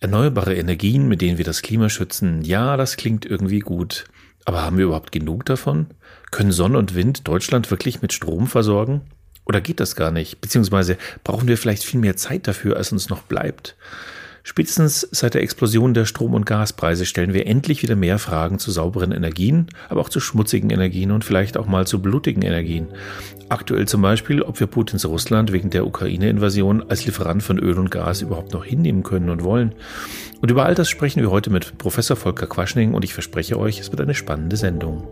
Erneuerbare Energien, mit denen wir das Klima schützen, ja, das klingt irgendwie gut. Aber haben wir überhaupt genug davon? Können Sonne und Wind Deutschland wirklich mit Strom versorgen? Oder geht das gar nicht? Beziehungsweise brauchen wir vielleicht viel mehr Zeit dafür, als uns noch bleibt? Spätestens seit der Explosion der Strom- und Gaspreise stellen wir endlich wieder mehr Fragen zu sauberen Energien, aber auch zu schmutzigen Energien und vielleicht auch mal zu blutigen Energien. Aktuell zum Beispiel, ob wir Putins Russland wegen der Ukraine-Invasion als Lieferant von Öl und Gas überhaupt noch hinnehmen können und wollen. Und über all das sprechen wir heute mit Professor Volker Quaschning und ich verspreche euch, es wird eine spannende Sendung.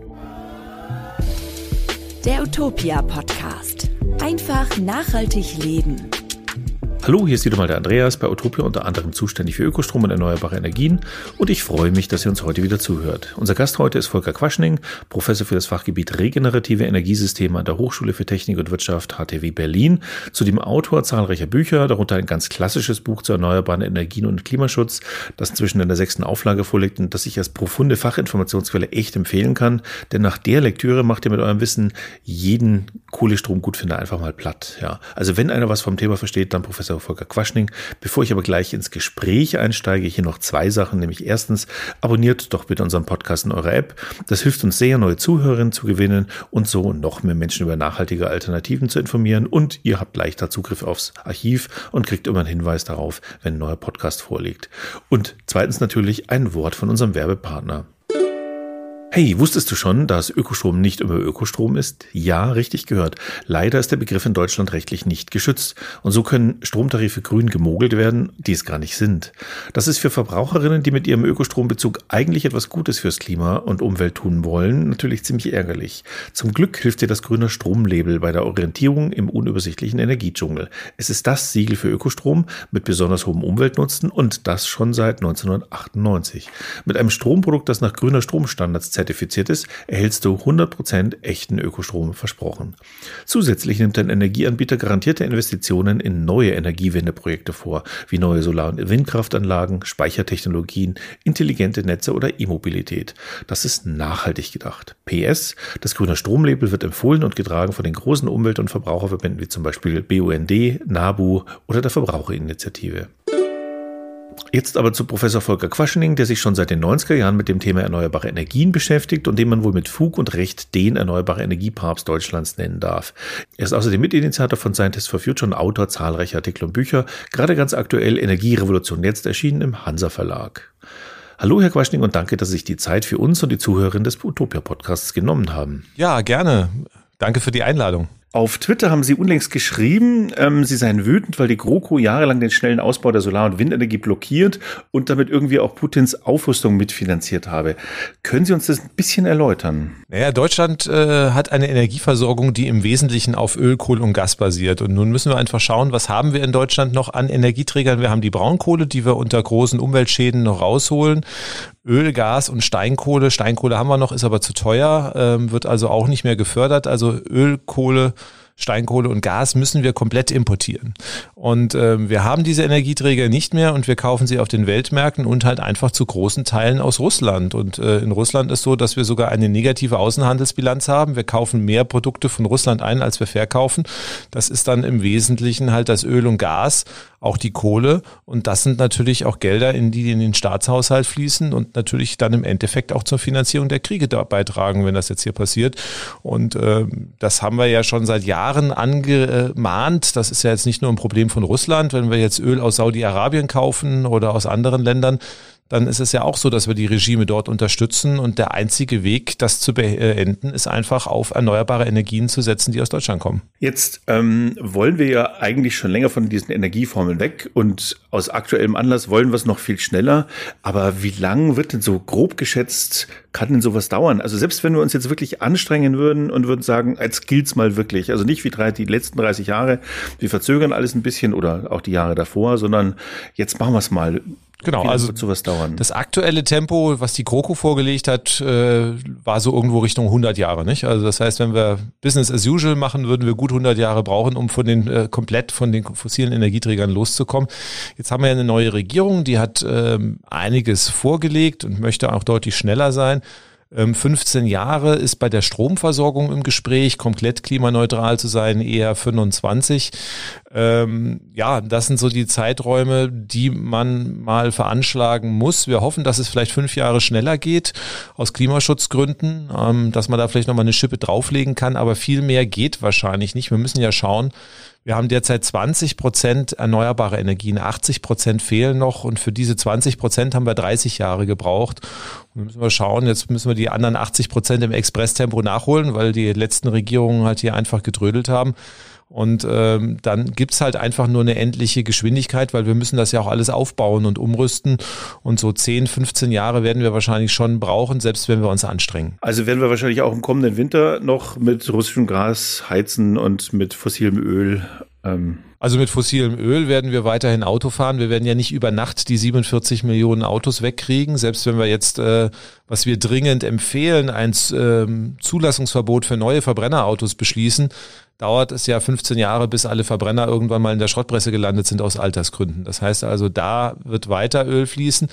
Der Utopia Podcast. Einfach nachhaltig leben. Hallo, hier ist wieder mal der Andreas bei Utopia unter anderem zuständig für Ökostrom und erneuerbare Energien und ich freue mich, dass ihr uns heute wieder zuhört. Unser Gast heute ist Volker Quaschning, Professor für das Fachgebiet regenerative Energiesysteme an der Hochschule für Technik und Wirtschaft HTW Berlin, zudem Autor zahlreicher Bücher, darunter ein ganz klassisches Buch zu erneuerbaren Energien und Klimaschutz, das inzwischen in der sechsten Auflage vorliegt und das ich als profunde Fachinformationsquelle echt empfehlen kann, denn nach der Lektüre macht ihr mit eurem Wissen jeden Kohlestrom gut finde einfach mal platt. Ja, also wenn einer was vom Thema versteht, dann Professor Volker Quaschning. Bevor ich aber gleich ins Gespräch einsteige, hier noch zwei Sachen, nämlich erstens, abonniert doch bitte unseren Podcast in eurer App. Das hilft uns sehr, neue Zuhörerinnen zu gewinnen und so noch mehr Menschen über nachhaltige Alternativen zu informieren und ihr habt leichter Zugriff aufs Archiv und kriegt immer einen Hinweis darauf, wenn ein neuer Podcast vorliegt. Und zweitens natürlich ein Wort von unserem Werbepartner. Hey, wusstest du schon, dass Ökostrom nicht immer Ökostrom ist? Ja, richtig gehört. Leider ist der Begriff in Deutschland rechtlich nicht geschützt. Und so können Stromtarife grün gemogelt werden, die es gar nicht sind. Das ist für Verbraucherinnen, die mit ihrem Ökostrombezug eigentlich etwas Gutes fürs Klima und Umwelt tun wollen, natürlich ziemlich ärgerlich. Zum Glück hilft dir das grüne Stromlabel bei der Orientierung im unübersichtlichen Energiedschungel. Es ist das Siegel für Ökostrom mit besonders hohem Umweltnutzen und das schon seit 1998. Mit einem Stromprodukt, das nach grüner Stromstandards zertifiziert ist, erhältst du 100% echten Ökostrom versprochen. Zusätzlich nimmt dein Energieanbieter garantierte Investitionen in neue Energiewendeprojekte vor, wie neue Solar- und Windkraftanlagen, Speichertechnologien, intelligente Netze oder E-Mobilität. Das ist nachhaltig gedacht. PS, das grüne Stromlabel wird empfohlen und getragen von den großen Umwelt- und Verbraucherverbänden wie zum Beispiel BUND, NABU oder der Verbraucherinitiative. Jetzt aber zu Professor Volker Quaschening, der sich schon seit den 90er Jahren mit dem Thema erneuerbare Energien beschäftigt und den man wohl mit Fug und Recht den erneuerbare Energiepapst Deutschlands nennen darf. Er ist außerdem Mitinitiator von Scientists for Future und Autor zahlreicher Artikel und Bücher, gerade ganz aktuell Energierevolution jetzt erschienen im Hansa Verlag. Hallo, Herr Quaschning, und danke, dass Sie sich die Zeit für uns und die Zuhörerinnen des Utopia Podcasts genommen haben. Ja, gerne. Danke für die Einladung. Auf Twitter haben Sie unlängst geschrieben, ähm, Sie seien wütend, weil die GroKo jahrelang den schnellen Ausbau der Solar- und Windenergie blockiert und damit irgendwie auch Putins Aufrüstung mitfinanziert habe. Können Sie uns das ein bisschen erläutern? Naja, Deutschland äh, hat eine Energieversorgung, die im Wesentlichen auf Öl, Kohle und Gas basiert. Und nun müssen wir einfach schauen, was haben wir in Deutschland noch an Energieträgern? Wir haben die Braunkohle, die wir unter großen Umweltschäden noch rausholen. Öl, Gas und Steinkohle. Steinkohle haben wir noch, ist aber zu teuer, ähm, wird also auch nicht mehr gefördert. Also Öl, Kohle, Steinkohle und Gas müssen wir komplett importieren. Und äh, wir haben diese Energieträger nicht mehr und wir kaufen sie auf den Weltmärkten und halt einfach zu großen Teilen aus Russland. Und äh, in Russland ist so, dass wir sogar eine negative Außenhandelsbilanz haben. Wir kaufen mehr Produkte von Russland ein, als wir verkaufen. Das ist dann im Wesentlichen halt das Öl und Gas, auch die Kohle. Und das sind natürlich auch Gelder, in die in den Staatshaushalt fließen und natürlich dann im Endeffekt auch zur Finanzierung der Kriege beitragen, wenn das jetzt hier passiert. Und äh, das haben wir ja schon seit Jahren angemahnt. Das ist ja jetzt nicht nur ein Problem von Russland. Wenn wir jetzt Öl aus Saudi-Arabien kaufen oder aus anderen Ländern, dann ist es ja auch so, dass wir die Regime dort unterstützen und der einzige Weg, das zu beenden, ist einfach auf erneuerbare Energien zu setzen, die aus Deutschland kommen. Jetzt ähm, wollen wir ja eigentlich schon länger von diesen Energieformeln weg und aus aktuellem Anlass wollen wir es noch viel schneller. Aber wie lang wird denn so grob geschätzt, kann denn sowas dauern? Also selbst wenn wir uns jetzt wirklich anstrengen würden und würden sagen, jetzt gilt's mal wirklich, also nicht wie drei, die letzten 30 Jahre, wir verzögern alles ein bisschen oder auch die Jahre davor, sondern jetzt machen wir es mal. Genau, also das aktuelle Tempo, was die GroKo vorgelegt hat, äh, war so irgendwo Richtung 100 Jahre, nicht? Also das heißt, wenn wir Business as usual machen, würden wir gut 100 Jahre brauchen, um von den äh, komplett von den fossilen Energieträgern loszukommen. Jetzt haben wir ja eine neue Regierung, die hat ähm, einiges vorgelegt und möchte auch deutlich schneller sein. 15 ähm, Jahre ist bei der Stromversorgung im Gespräch, komplett klimaneutral zu sein, eher 25. Ähm, ja, das sind so die Zeiträume, die man mal veranschlagen muss. Wir hoffen, dass es vielleicht fünf Jahre schneller geht, aus Klimaschutzgründen, ähm, dass man da vielleicht nochmal eine Schippe drauflegen kann, aber viel mehr geht wahrscheinlich nicht. Wir müssen ja schauen, wir haben derzeit 20 Prozent erneuerbare Energien, 80 Prozent fehlen noch und für diese 20 Prozent haben wir 30 Jahre gebraucht. Müssen wir schauen, jetzt müssen wir die anderen 80 Prozent im Expresstempo nachholen, weil die letzten Regierungen halt hier einfach gedrödelt haben. Und ähm, dann gibt's halt einfach nur eine endliche Geschwindigkeit, weil wir müssen das ja auch alles aufbauen und umrüsten. Und so 10, 15 Jahre werden wir wahrscheinlich schon brauchen, selbst wenn wir uns anstrengen. Also werden wir wahrscheinlich auch im kommenden Winter noch mit russischem Gas heizen und mit fossilem Öl. Ähm also mit fossilem Öl werden wir weiterhin Auto fahren. Wir werden ja nicht über Nacht die 47 Millionen Autos wegkriegen. Selbst wenn wir jetzt, äh, was wir dringend empfehlen, ein ähm, Zulassungsverbot für neue Verbrennerautos beschließen, dauert es ja 15 Jahre, bis alle Verbrenner irgendwann mal in der Schrottpresse gelandet sind aus Altersgründen. Das heißt also, da wird weiter Öl fließen.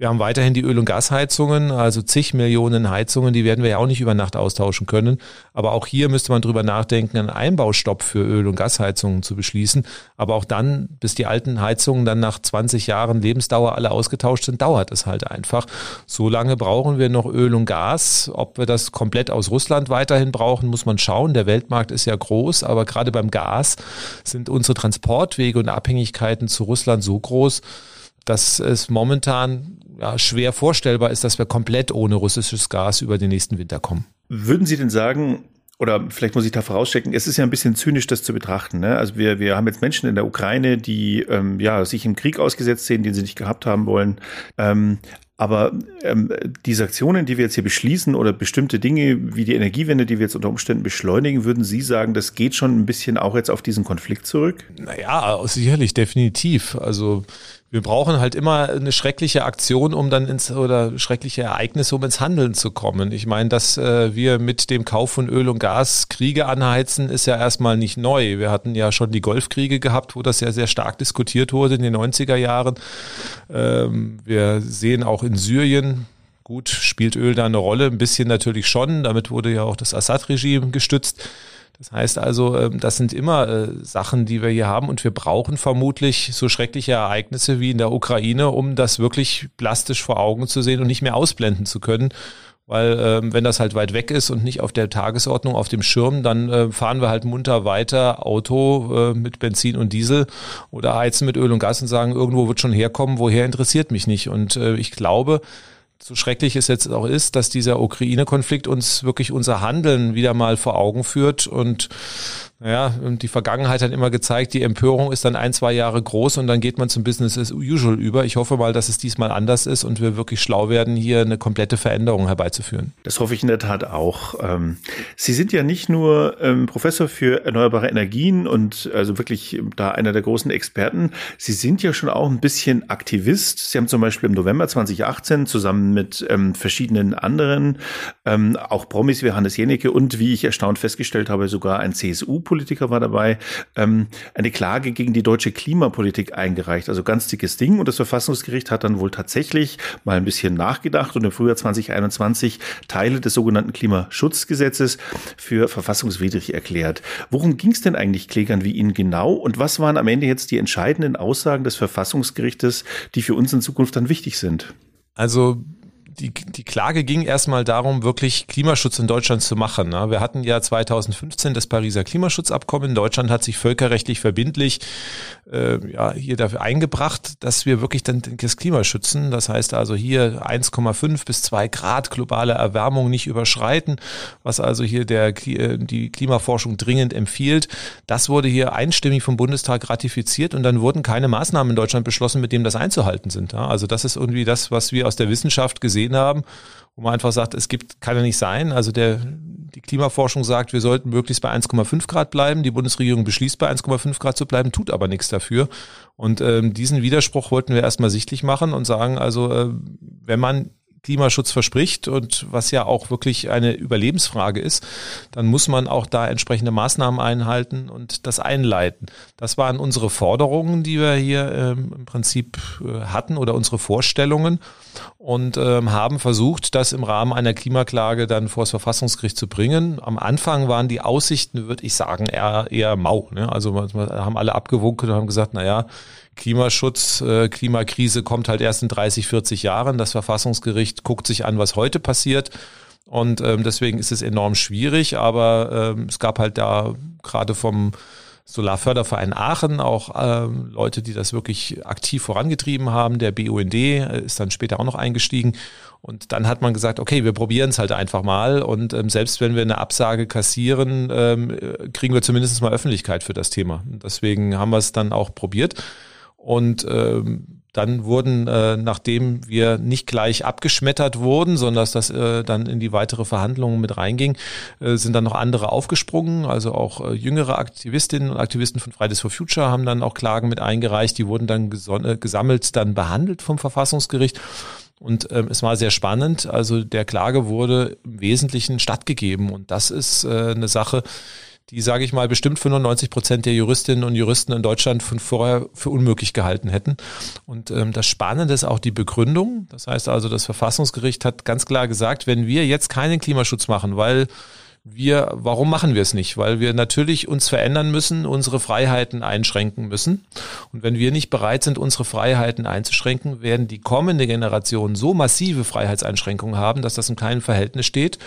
Wir haben weiterhin die Öl- und Gasheizungen, also zig Millionen Heizungen, die werden wir ja auch nicht über Nacht austauschen können. Aber auch hier müsste man drüber nachdenken, einen Einbaustopp für Öl- und Gasheizungen zu beschließen. Aber auch dann, bis die alten Heizungen dann nach 20 Jahren Lebensdauer alle ausgetauscht sind, dauert es halt einfach. So lange brauchen wir noch Öl und Gas. Ob wir das komplett aus Russland weiterhin brauchen, muss man schauen. Der Weltmarkt ist ja groß, aber gerade beim Gas sind unsere Transportwege und Abhängigkeiten zu Russland so groß, dass es momentan ja, schwer vorstellbar ist, dass wir komplett ohne russisches Gas über den nächsten Winter kommen. Würden Sie denn sagen, oder vielleicht muss ich da vorauschecken, es ist ja ein bisschen zynisch, das zu betrachten. Ne? Also wir, wir haben jetzt Menschen in der Ukraine, die ähm, ja, sich im Krieg ausgesetzt sehen, den sie nicht gehabt haben wollen. Ähm, aber ähm, diese Aktionen, die wir jetzt hier beschließen oder bestimmte Dinge wie die Energiewende, die wir jetzt unter Umständen beschleunigen, würden Sie sagen, das geht schon ein bisschen auch jetzt auf diesen Konflikt zurück? Naja, sicherlich, definitiv. Also wir brauchen halt immer eine schreckliche Aktion, um dann ins oder schreckliche Ereignisse, um ins Handeln zu kommen. Ich meine, dass äh, wir mit dem Kauf von Öl und Gas Kriege anheizen, ist ja erstmal nicht neu. Wir hatten ja schon die Golfkriege gehabt, wo das ja sehr stark diskutiert wurde in den 90er Jahren. Ähm, wir sehen auch in Syrien, gut, spielt Öl da eine Rolle, ein bisschen natürlich schon. Damit wurde ja auch das Assad-Regime gestützt. Das heißt also, ähm, das sind immer äh, Sachen, die wir hier haben und wir brauchen vermutlich so schreckliche Ereignisse wie in der Ukraine, um das wirklich plastisch vor Augen zu sehen und nicht mehr ausblenden zu können. Weil ähm, wenn das halt weit weg ist und nicht auf der Tagesordnung, auf dem Schirm, dann äh, fahren wir halt munter weiter Auto äh, mit Benzin und Diesel oder heizen mit Öl und Gas und sagen, irgendwo wird schon herkommen, woher interessiert mich nicht. Und ich glaube, so schrecklich es jetzt auch ist, dass dieser Ukraine-Konflikt uns wirklich unser Handeln wieder mal vor Augen führt und naja, die Vergangenheit hat immer gezeigt, die Empörung ist dann ein, zwei Jahre groß und dann geht man zum Business as usual über. Ich hoffe mal, dass es diesmal anders ist und wir wirklich schlau werden, hier eine komplette Veränderung herbeizuführen. Das hoffe ich in der Tat auch. Ähm, Sie sind ja nicht nur ähm, Professor für erneuerbare Energien und also wirklich da einer der großen Experten. Sie sind ja schon auch ein bisschen Aktivist. Sie haben zum Beispiel im November 2018 zusammen mit ähm, verschiedenen anderen, auch Promis wie Hannes Jenecke und wie ich erstaunt festgestellt habe, sogar ein CSU politiker war dabei, ähm, eine Klage gegen die deutsche Klimapolitik eingereicht. Also ganz dickes Ding. Und das Verfassungsgericht hat dann wohl tatsächlich mal ein bisschen nachgedacht und im Frühjahr 2021 Teile des sogenannten Klimaschutzgesetzes für verfassungswidrig erklärt. Worum ging es denn eigentlich Klägern wie Ihnen genau? Und was waren am Ende jetzt die entscheidenden Aussagen des Verfassungsgerichtes, die für uns in Zukunft dann wichtig sind? Also die, die Klage ging erstmal darum, wirklich Klimaschutz in Deutschland zu machen. Ne? Wir hatten ja 2015 das Pariser Klimaschutzabkommen. Deutschland hat sich völkerrechtlich verbindlich äh, ja, hier dafür eingebracht, dass wir wirklich dann das Klima schützen. Das heißt also hier 1,5 bis 2 Grad globale Erwärmung nicht überschreiten, was also hier der, äh, die Klimaforschung dringend empfiehlt. Das wurde hier einstimmig vom Bundestag ratifiziert und dann wurden keine Maßnahmen in Deutschland beschlossen, mit dem das einzuhalten sind. Also das ist irgendwie das, was wir aus der Wissenschaft gesehen haben, wo man einfach sagt, es gibt, kann ja nicht sein. Also der, die Klimaforschung sagt, wir sollten möglichst bei 1,5 Grad bleiben. Die Bundesregierung beschließt, bei 1,5 Grad zu bleiben, tut aber nichts dafür. Und ähm, diesen Widerspruch wollten wir erstmal sichtlich machen und sagen, also äh, wenn man Klimaschutz verspricht und was ja auch wirklich eine Überlebensfrage ist, dann muss man auch da entsprechende Maßnahmen einhalten und das einleiten. Das waren unsere Forderungen, die wir hier ähm, im Prinzip äh, hatten oder unsere Vorstellungen und ähm, haben versucht, das im Rahmen einer Klimaklage dann vor das Verfassungsgericht zu bringen. Am Anfang waren die Aussichten, würde ich sagen, eher, eher mau. Ne? Also haben alle abgewunken und haben gesagt, na ja, Klimaschutz, äh, Klimakrise kommt halt erst in 30, 40 Jahren. Das Verfassungsgericht guckt sich an, was heute passiert. Und ähm, deswegen ist es enorm schwierig, aber ähm, es gab halt da gerade vom Solarförderverein Aachen auch ähm, Leute, die das wirklich aktiv vorangetrieben haben. Der BUND äh, ist dann später auch noch eingestiegen. Und dann hat man gesagt, okay, wir probieren es halt einfach mal. Und ähm, selbst wenn wir eine Absage kassieren, ähm, äh, kriegen wir zumindest mal Öffentlichkeit für das Thema. Deswegen haben wir es dann auch probiert. Und ähm, dann wurden, äh, nachdem wir nicht gleich abgeschmettert wurden, sondern dass das äh, dann in die weitere Verhandlungen mit reinging, äh, sind dann noch andere aufgesprungen. Also auch äh, jüngere Aktivistinnen und Aktivisten von Fridays for Future haben dann auch Klagen mit eingereicht. Die wurden dann äh, gesammelt, dann behandelt vom Verfassungsgericht. Und ähm, es war sehr spannend. Also der Klage wurde im Wesentlichen stattgegeben. Und das ist äh, eine Sache, die, sage ich mal, bestimmt 95 Prozent der Juristinnen und Juristen in Deutschland von vorher für unmöglich gehalten hätten. Und ähm, das Spannende ist auch die Begründung. Das heißt also, das Verfassungsgericht hat ganz klar gesagt, wenn wir jetzt keinen Klimaschutz machen, weil wir, warum machen wir es nicht? Weil wir natürlich uns verändern müssen, unsere Freiheiten einschränken müssen. Und wenn wir nicht bereit sind, unsere Freiheiten einzuschränken, werden die kommende Generation so massive Freiheitseinschränkungen haben, dass das in keinem Verhältnis steht.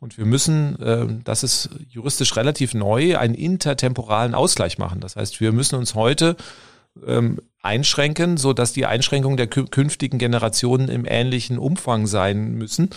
Und wir müssen, äh, das ist juristisch relativ neu, einen intertemporalen Ausgleich machen. Das heißt, wir müssen uns heute ähm, einschränken, so dass die Einschränkungen der künftigen Generationen im ähnlichen Umfang sein müssen.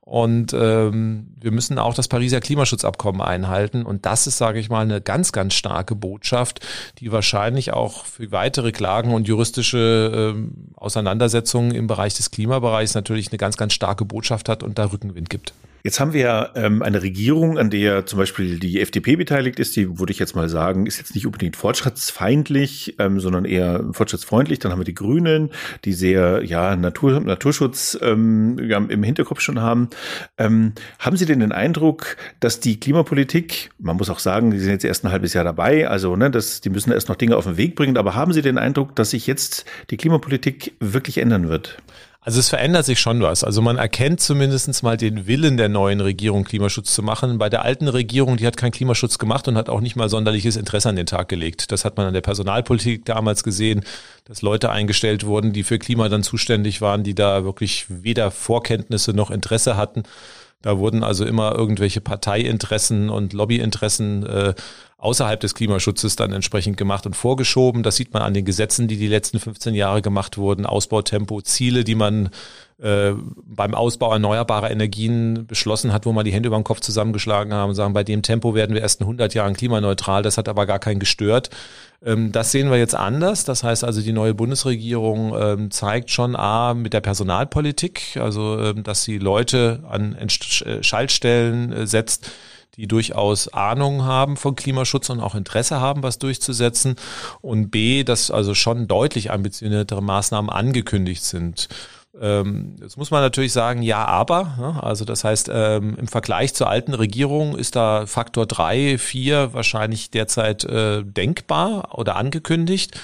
Und ähm, wir müssen auch das Pariser Klimaschutzabkommen einhalten. Und das ist, sage ich mal, eine ganz, ganz starke Botschaft, die wahrscheinlich auch für weitere Klagen und juristische ähm, Auseinandersetzungen im Bereich des Klimabereichs natürlich eine ganz, ganz starke Botschaft hat und da Rückenwind gibt. Jetzt haben wir ja ähm, eine Regierung, an der zum Beispiel die FDP beteiligt ist. Die würde ich jetzt mal sagen, ist jetzt nicht unbedingt fortschrittsfeindlich, ähm, sondern eher fortschrittsfreundlich. Dann haben wir die Grünen, die sehr ja Natur, Naturschutz ähm, im Hinterkopf schon haben. Ähm, haben Sie denn den Eindruck, dass die Klimapolitik, man muss auch sagen, die sind jetzt erst ein halbes Jahr dabei, also ne, das, die müssen erst noch Dinge auf den Weg bringen. Aber haben Sie den Eindruck, dass sich jetzt die Klimapolitik wirklich ändern wird? Also es verändert sich schon was. Also man erkennt zumindest mal den Willen der neuen Regierung, Klimaschutz zu machen. Bei der alten Regierung, die hat keinen Klimaschutz gemacht und hat auch nicht mal sonderliches Interesse an den Tag gelegt. Das hat man an der Personalpolitik damals gesehen, dass Leute eingestellt wurden, die für Klima dann zuständig waren, die da wirklich weder Vorkenntnisse noch Interesse hatten. Da wurden also immer irgendwelche Parteiinteressen und Lobbyinteressen äh, außerhalb des Klimaschutzes dann entsprechend gemacht und vorgeschoben. Das sieht man an den Gesetzen, die die letzten 15 Jahre gemacht wurden, Ausbautempo, Ziele, die man äh, beim Ausbau erneuerbarer Energien beschlossen hat, wo man die Hände über den Kopf zusammengeschlagen haben und sagen, bei dem Tempo werden wir erst in 100 Jahren klimaneutral. Das hat aber gar keinen gestört. Ähm, das sehen wir jetzt anders. Das heißt also, die neue Bundesregierung ähm, zeigt schon A, mit der Personalpolitik, also ähm, dass sie Leute an Schaltstellen äh, setzt, die durchaus Ahnung haben von Klimaschutz und auch Interesse haben, was durchzusetzen. Und B, dass also schon deutlich ambitioniertere Maßnahmen angekündigt sind. Ähm, jetzt muss man natürlich sagen, ja, aber. Ne? Also das heißt, ähm, im Vergleich zur alten Regierung ist da Faktor drei, vier wahrscheinlich derzeit äh, denkbar oder angekündigt.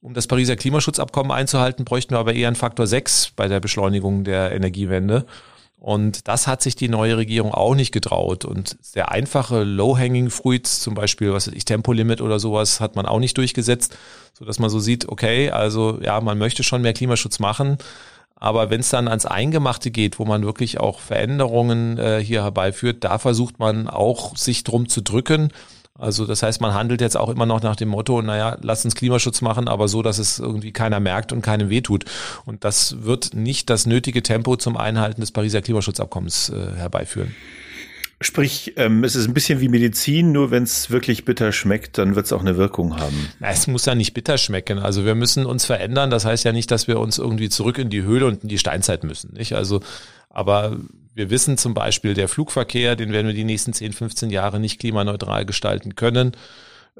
Um das Pariser Klimaschutzabkommen einzuhalten, bräuchten wir aber eher einen Faktor sechs bei der Beschleunigung der Energiewende. Und das hat sich die neue Regierung auch nicht getraut. Und sehr einfache Low-Hanging Fruits, zum Beispiel, was weiß ich, Tempolimit oder sowas, hat man auch nicht durchgesetzt, so dass man so sieht, okay, also ja, man möchte schon mehr Klimaschutz machen. Aber wenn es dann ans Eingemachte geht, wo man wirklich auch Veränderungen äh, hier herbeiführt, da versucht man auch sich drum zu drücken. Also das heißt, man handelt jetzt auch immer noch nach dem Motto, naja, lass uns Klimaschutz machen, aber so, dass es irgendwie keiner merkt und keinem wehtut. Und das wird nicht das nötige Tempo zum Einhalten des Pariser Klimaschutzabkommens äh, herbeiführen. Sprich, ähm, es ist ein bisschen wie Medizin, nur wenn es wirklich bitter schmeckt, dann wird es auch eine Wirkung haben. Na, es muss ja nicht bitter schmecken. Also wir müssen uns verändern. Das heißt ja nicht, dass wir uns irgendwie zurück in die Höhle und in die Steinzeit müssen. Nicht? Also, aber wir wissen zum Beispiel, der Flugverkehr, den werden wir die nächsten 10, 15 Jahre nicht klimaneutral gestalten können.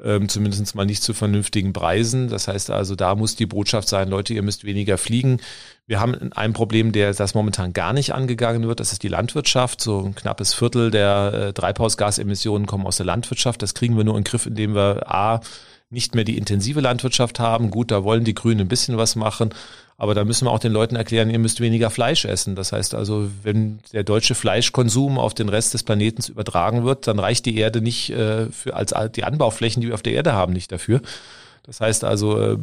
ähm, zumindest mal nicht zu vernünftigen Preisen. Das heißt also, da muss die Botschaft sein, Leute, ihr müsst weniger fliegen. Wir haben ein Problem, der das momentan gar nicht angegangen wird. Das ist die Landwirtschaft. So ein knappes Viertel der äh, Treibhausgasemissionen kommen aus der Landwirtschaft. Das kriegen wir nur in den Griff, indem wir A, nicht mehr die intensive Landwirtschaft haben. Gut, da wollen die Grünen ein bisschen was machen. Aber da müssen wir auch den Leuten erklären, ihr müsst weniger Fleisch essen. Das heißt also, wenn der deutsche Fleischkonsum auf den Rest des Planeten übertragen wird, dann reicht die Erde nicht äh, für als die Anbauflächen, die wir auf der Erde haben, nicht dafür. Das heißt also, äh,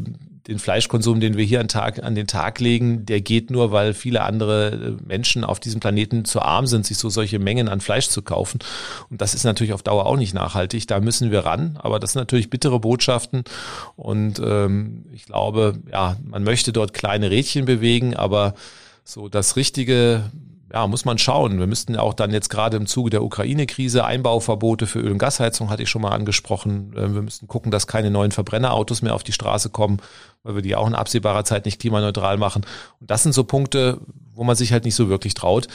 den Fleischkonsum, den wir hier an, Tag, an den Tag legen, der geht nur, weil viele andere äh, Menschen auf diesem Planeten zu arm sind, sich so solche Mengen an Fleisch zu kaufen. Und das ist natürlich auf Dauer auch nicht nachhaltig. Da müssen wir ran. Aber das sind natürlich bittere Botschaften. Und ähm, ich glaube, ja, man möchte dort kleine Rädchen bewegen, aber so das richtige ja, muss man schauen. Wir müssten auch dann jetzt gerade im Zuge der Ukraine-Krise Einbauverbote für Öl- und Gasheizung hatte ich schon mal angesprochen. Äh, wir müssten gucken, dass keine neuen Verbrennerautos mehr auf die Straße kommen, weil wir die auch in absehbarer Zeit nicht klimaneutral machen. Und das sind so Punkte, wo man sich halt nicht so wirklich traut.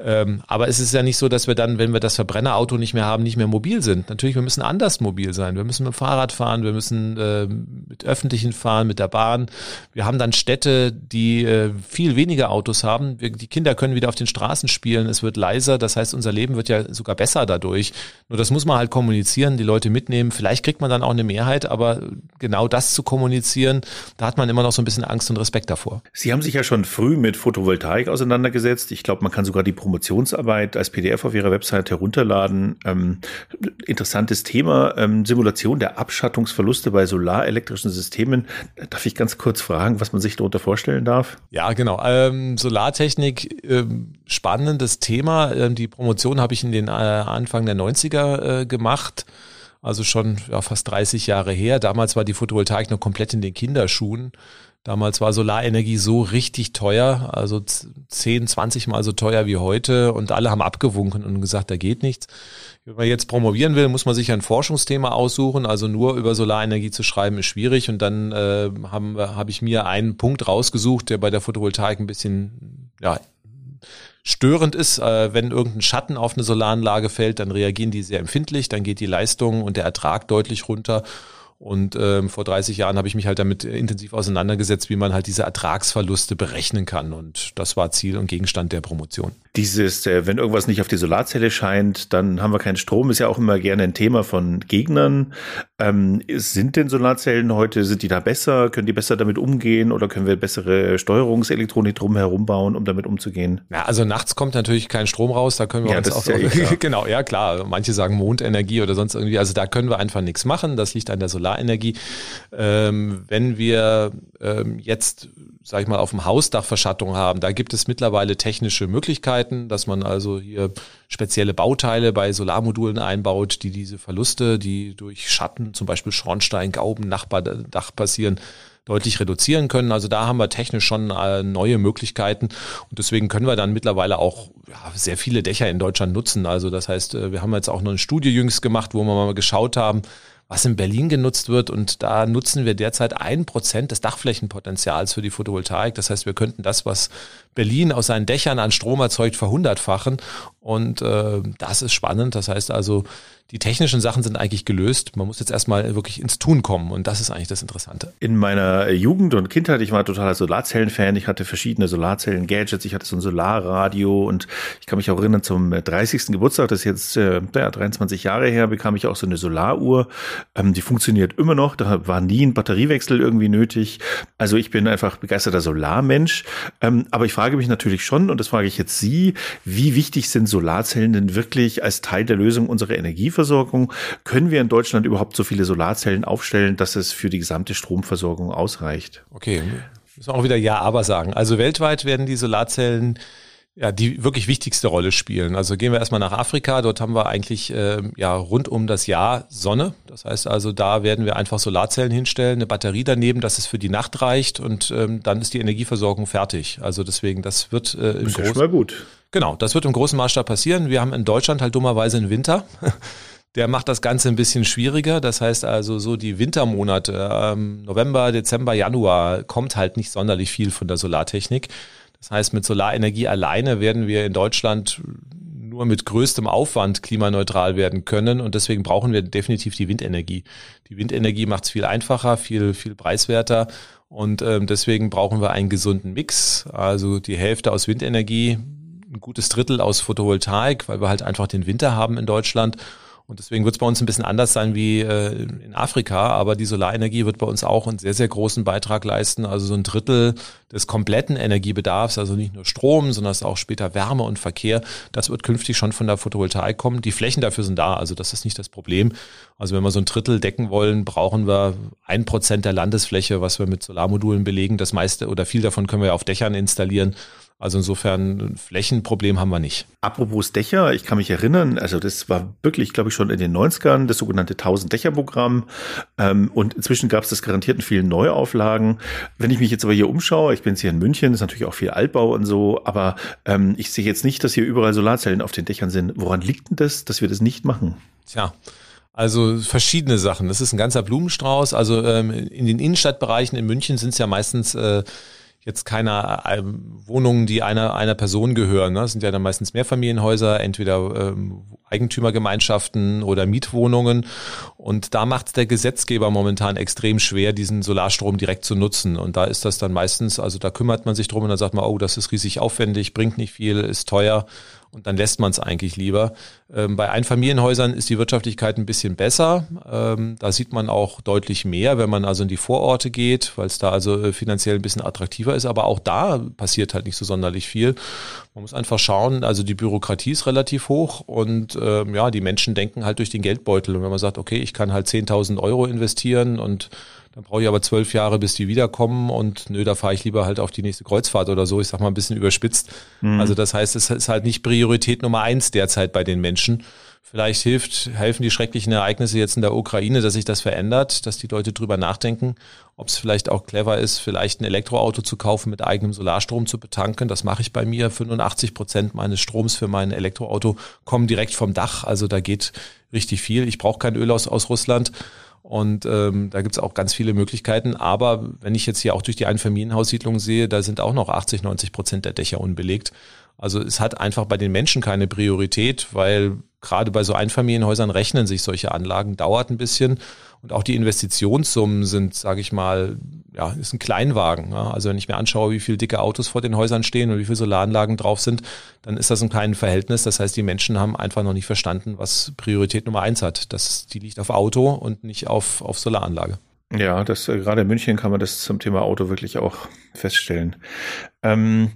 Ähm, aber es ist ja nicht so, dass wir dann, wenn wir das Verbrennerauto nicht mehr haben, nicht mehr mobil sind. Natürlich, wir müssen anders mobil sein. Wir müssen mit dem Fahrrad fahren, wir müssen äh, mit öffentlichen fahren, mit der Bahn. Wir haben dann Städte, die äh, viel weniger Autos haben. Die Kinder können wieder auf den Straßen spielen. Es wird leiser. Das heißt, unser Leben wird ja sogar besser dadurch. Nur das muss man halt kommunizieren, die Leute mitnehmen. Vielleicht kriegt man dann auch eine Mehrheit, aber genau das zu kommunizieren, da hat man immer noch so ein bisschen Angst und Respekt davor. Sie haben sich ja schon früh mit Photovoltaik auseinandergesetzt. Ich glaube, man kann sogar die Promotionsarbeit als PDF auf ihrer Website herunterladen. Ähm, interessantes Thema, ähm, Simulation der Abschattungsverluste bei solarelektrischen Systemen. Darf ich ganz kurz fragen, was man sich darunter vorstellen darf? Ja, genau. Ähm, Solartechnik, ähm, spannendes Thema. Ähm, die Promotion habe ich in den äh, Anfang der 90er äh, gemacht also schon ja, fast 30 Jahre her. Damals war die Photovoltaik noch komplett in den Kinderschuhen. Damals war Solarenergie so richtig teuer, also 10, 20 Mal so teuer wie heute und alle haben abgewunken und gesagt, da geht nichts. Wenn man jetzt promovieren will, muss man sich ein Forschungsthema aussuchen. Also nur über Solarenergie zu schreiben ist schwierig. Und dann äh, habe hab ich mir einen Punkt rausgesucht, der bei der Photovoltaik ein bisschen ja, störend ist. Äh, wenn irgendein Schatten auf eine Solaranlage fällt, dann reagieren die sehr empfindlich, dann geht die Leistung und der Ertrag deutlich runter. Und ähm, vor 30 Jahren habe ich mich halt damit intensiv auseinandergesetzt, wie man halt diese Ertragsverluste berechnen kann. Und das war Ziel und Gegenstand der Promotion. Dieses, äh, wenn irgendwas nicht auf die Solarzelle scheint, dann haben wir keinen Strom, ist ja auch immer gerne ein Thema von Gegnern. Ähm, sind denn Solarzellen heute, sind die da besser? Können die besser damit umgehen oder können wir bessere Steuerungselektronik drumherum bauen, um damit umzugehen? Ja, also nachts kommt natürlich kein Strom raus, da können wir ja, uns auch, ja eh genau, ja klar. Manche sagen Mondenergie oder sonst irgendwie, also da können wir einfach nichts machen. Das liegt an der Solar Solarenergie. Ähm, wenn wir ähm, jetzt, sag ich mal, auf dem Hausdach Verschattung haben, da gibt es mittlerweile technische Möglichkeiten, dass man also hier spezielle Bauteile bei Solarmodulen einbaut, die diese Verluste, die durch Schatten, zum Beispiel Schornstein, Gauben, Nachbardach passieren, deutlich reduzieren können. Also da haben wir technisch schon äh, neue Möglichkeiten und deswegen können wir dann mittlerweile auch sehr viele Dächer in Deutschland nutzen. Also das heißt, äh, wir haben jetzt auch noch eine Studie jüngst gemacht, wo wir mal geschaut haben, was in Berlin genutzt wird. Und da nutzen wir derzeit ein Prozent des Dachflächenpotenzials für die Photovoltaik. Das heißt, wir könnten das, was Berlin aus seinen Dächern an Strom erzeugt, verhundertfachen. Und äh, das ist spannend. Das heißt also, die technischen Sachen sind eigentlich gelöst. Man muss jetzt erstmal wirklich ins Tun kommen und das ist eigentlich das Interessante. In meiner Jugend und Kindheit, ich war totaler Solarzellen-Fan. Ich hatte verschiedene Solarzellen-Gadgets. Ich hatte so ein Solarradio und ich kann mich auch erinnern, zum 30. Geburtstag, das ist jetzt äh, ja, 23 Jahre her, bekam ich auch so eine Solaruhr. Ähm, die funktioniert immer noch. Da war nie ein Batteriewechsel irgendwie nötig. Also ich bin einfach begeisterter Solarmensch. Ähm, aber ich frage mich natürlich schon, und das frage ich jetzt Sie, wie wichtig sind Solarzellen denn wirklich als Teil der Lösung unserer Energieversorgung? Können wir in Deutschland überhaupt so viele Solarzellen aufstellen, dass es für die gesamte Stromversorgung ausreicht? Okay, müssen wir auch wieder Ja, aber sagen. Also weltweit werden die Solarzellen ja, die wirklich wichtigste Rolle spielen. Also gehen wir erstmal nach Afrika. Dort haben wir eigentlich äh, ja rund um das Jahr Sonne. Das heißt also, da werden wir einfach Solarzellen hinstellen, eine Batterie daneben, dass es für die Nacht reicht und ähm, dann ist die Energieversorgung fertig. Also deswegen, das wird äh, im großen gut. Genau, das wird im großen Maßstab passieren. Wir haben in Deutschland halt dummerweise einen Winter. Der macht das Ganze ein bisschen schwieriger. Das heißt also, so die Wintermonate, ähm, November, Dezember, Januar, kommt halt nicht sonderlich viel von der Solartechnik. Das heißt, mit Solarenergie alleine werden wir in Deutschland nur mit größtem Aufwand klimaneutral werden können. Und deswegen brauchen wir definitiv die Windenergie. Die Windenergie macht es viel einfacher, viel, viel preiswerter. Und ähm, deswegen brauchen wir einen gesunden Mix. Also die Hälfte aus Windenergie, ein gutes Drittel aus Photovoltaik, weil wir halt einfach den Winter haben in Deutschland und deswegen wird es bei uns ein bisschen anders sein wie äh, in Afrika, aber die Solarenergie wird bei uns auch einen sehr, sehr großen Beitrag leisten. Also so ein Drittel des kompletten Energiebedarfs, also nicht nur Strom, sondern auch später Wärme und Verkehr, das wird künftig schon von der Photovoltaik kommen. Die Flächen dafür sind da, also das ist nicht das Problem. Also wenn wir so ein Drittel decken wollen, brauchen wir ein Prozent der Landesfläche, was wir mit Solarmodulen belegen. Das meiste oder viel davon können wir auf Dächern installieren. Also insofern ein Flächenproblem haben wir nicht. Apropos Dächer, ich kann mich erinnern, also das war wirklich, glaube ich, schon in den 90ern, das sogenannte 1000-Dächer-Programm. Ähm, und inzwischen gab es das garantiert in vielen Neuauflagen. Wenn ich mich jetzt aber hier umschaue, ich bin jetzt hier in München, ist natürlich auch viel Altbau und so, aber ähm, ich sehe jetzt nicht, dass hier überall Solarzellen auf den Dächern sind. Woran liegt denn das, dass wir das nicht machen? Tja, also verschiedene Sachen. Das ist ein ganzer Blumenstrauß. Also ähm, in den Innenstadtbereichen in München sind es ja meistens äh, jetzt keine äh, Wohnungen, die einer, einer Person gehören. Ne? Das sind ja dann meistens Mehrfamilienhäuser, entweder ähm, Eigentümergemeinschaften oder Mietwohnungen. Und da macht der Gesetzgeber momentan extrem schwer, diesen Solarstrom direkt zu nutzen. Und da ist das dann meistens, also da kümmert man sich drum und dann sagt man, oh, das ist riesig aufwendig, bringt nicht viel, ist teuer und dann lässt man es eigentlich lieber. Ähm, bei Einfamilienhäusern ist die Wirtschaftlichkeit ein bisschen besser. Ähm, da sieht man auch deutlich mehr, wenn man also in die Vororte geht, weil es da also äh, finanziell ein bisschen attraktiver ist. Aber auch da passiert halt nicht so sonderlich viel. Man muss einfach schauen, also die Bürokratie ist relativ hoch und ähm, ja, die Menschen denken halt durch den Geldbeutel. Und wenn man sagt, okay, ich kann halt 10.000 Euro investieren und dann brauche ich aber zwölf Jahre, bis die wiederkommen und nö, da fahre ich lieber halt auf die nächste Kreuzfahrt oder so. Ich sag mal ein bisschen überspitzt. Mhm. Also das heißt, es ist halt nicht Priorität Nummer eins derzeit bei den Menschen. Vielleicht hilft, helfen die schrecklichen Ereignisse jetzt in der Ukraine, dass sich das verändert, dass die Leute drüber nachdenken, ob es vielleicht auch clever ist, vielleicht ein Elektroauto zu kaufen, mit eigenem Solarstrom zu betanken. Das mache ich bei mir. 85 Prozent meines Stroms für mein Elektroauto kommen direkt vom Dach. Also da geht richtig viel. Ich brauche kein Öl aus, aus Russland. Und ähm, da gibt es auch ganz viele Möglichkeiten. Aber wenn ich jetzt hier auch durch die Einfamilienhaussiedlung sehe, da sind auch noch 80, 90 Prozent der Dächer unbelegt. Also es hat einfach bei den Menschen keine Priorität, weil gerade bei so Einfamilienhäusern rechnen sich solche Anlagen, dauert ein bisschen. Und auch die Investitionssummen sind, sage ich mal, ja, ist ein Kleinwagen. Ja. Also wenn ich mir anschaue, wie viele dicke Autos vor den Häusern stehen und wie viele Solaranlagen drauf sind, dann ist das ein kleines Verhältnis. Das heißt, die Menschen haben einfach noch nicht verstanden, was Priorität Nummer eins hat. Das, die liegt auf Auto und nicht auf, auf Solaranlage. Ja, das äh, gerade in München kann man das zum Thema Auto wirklich auch feststellen. Ähm,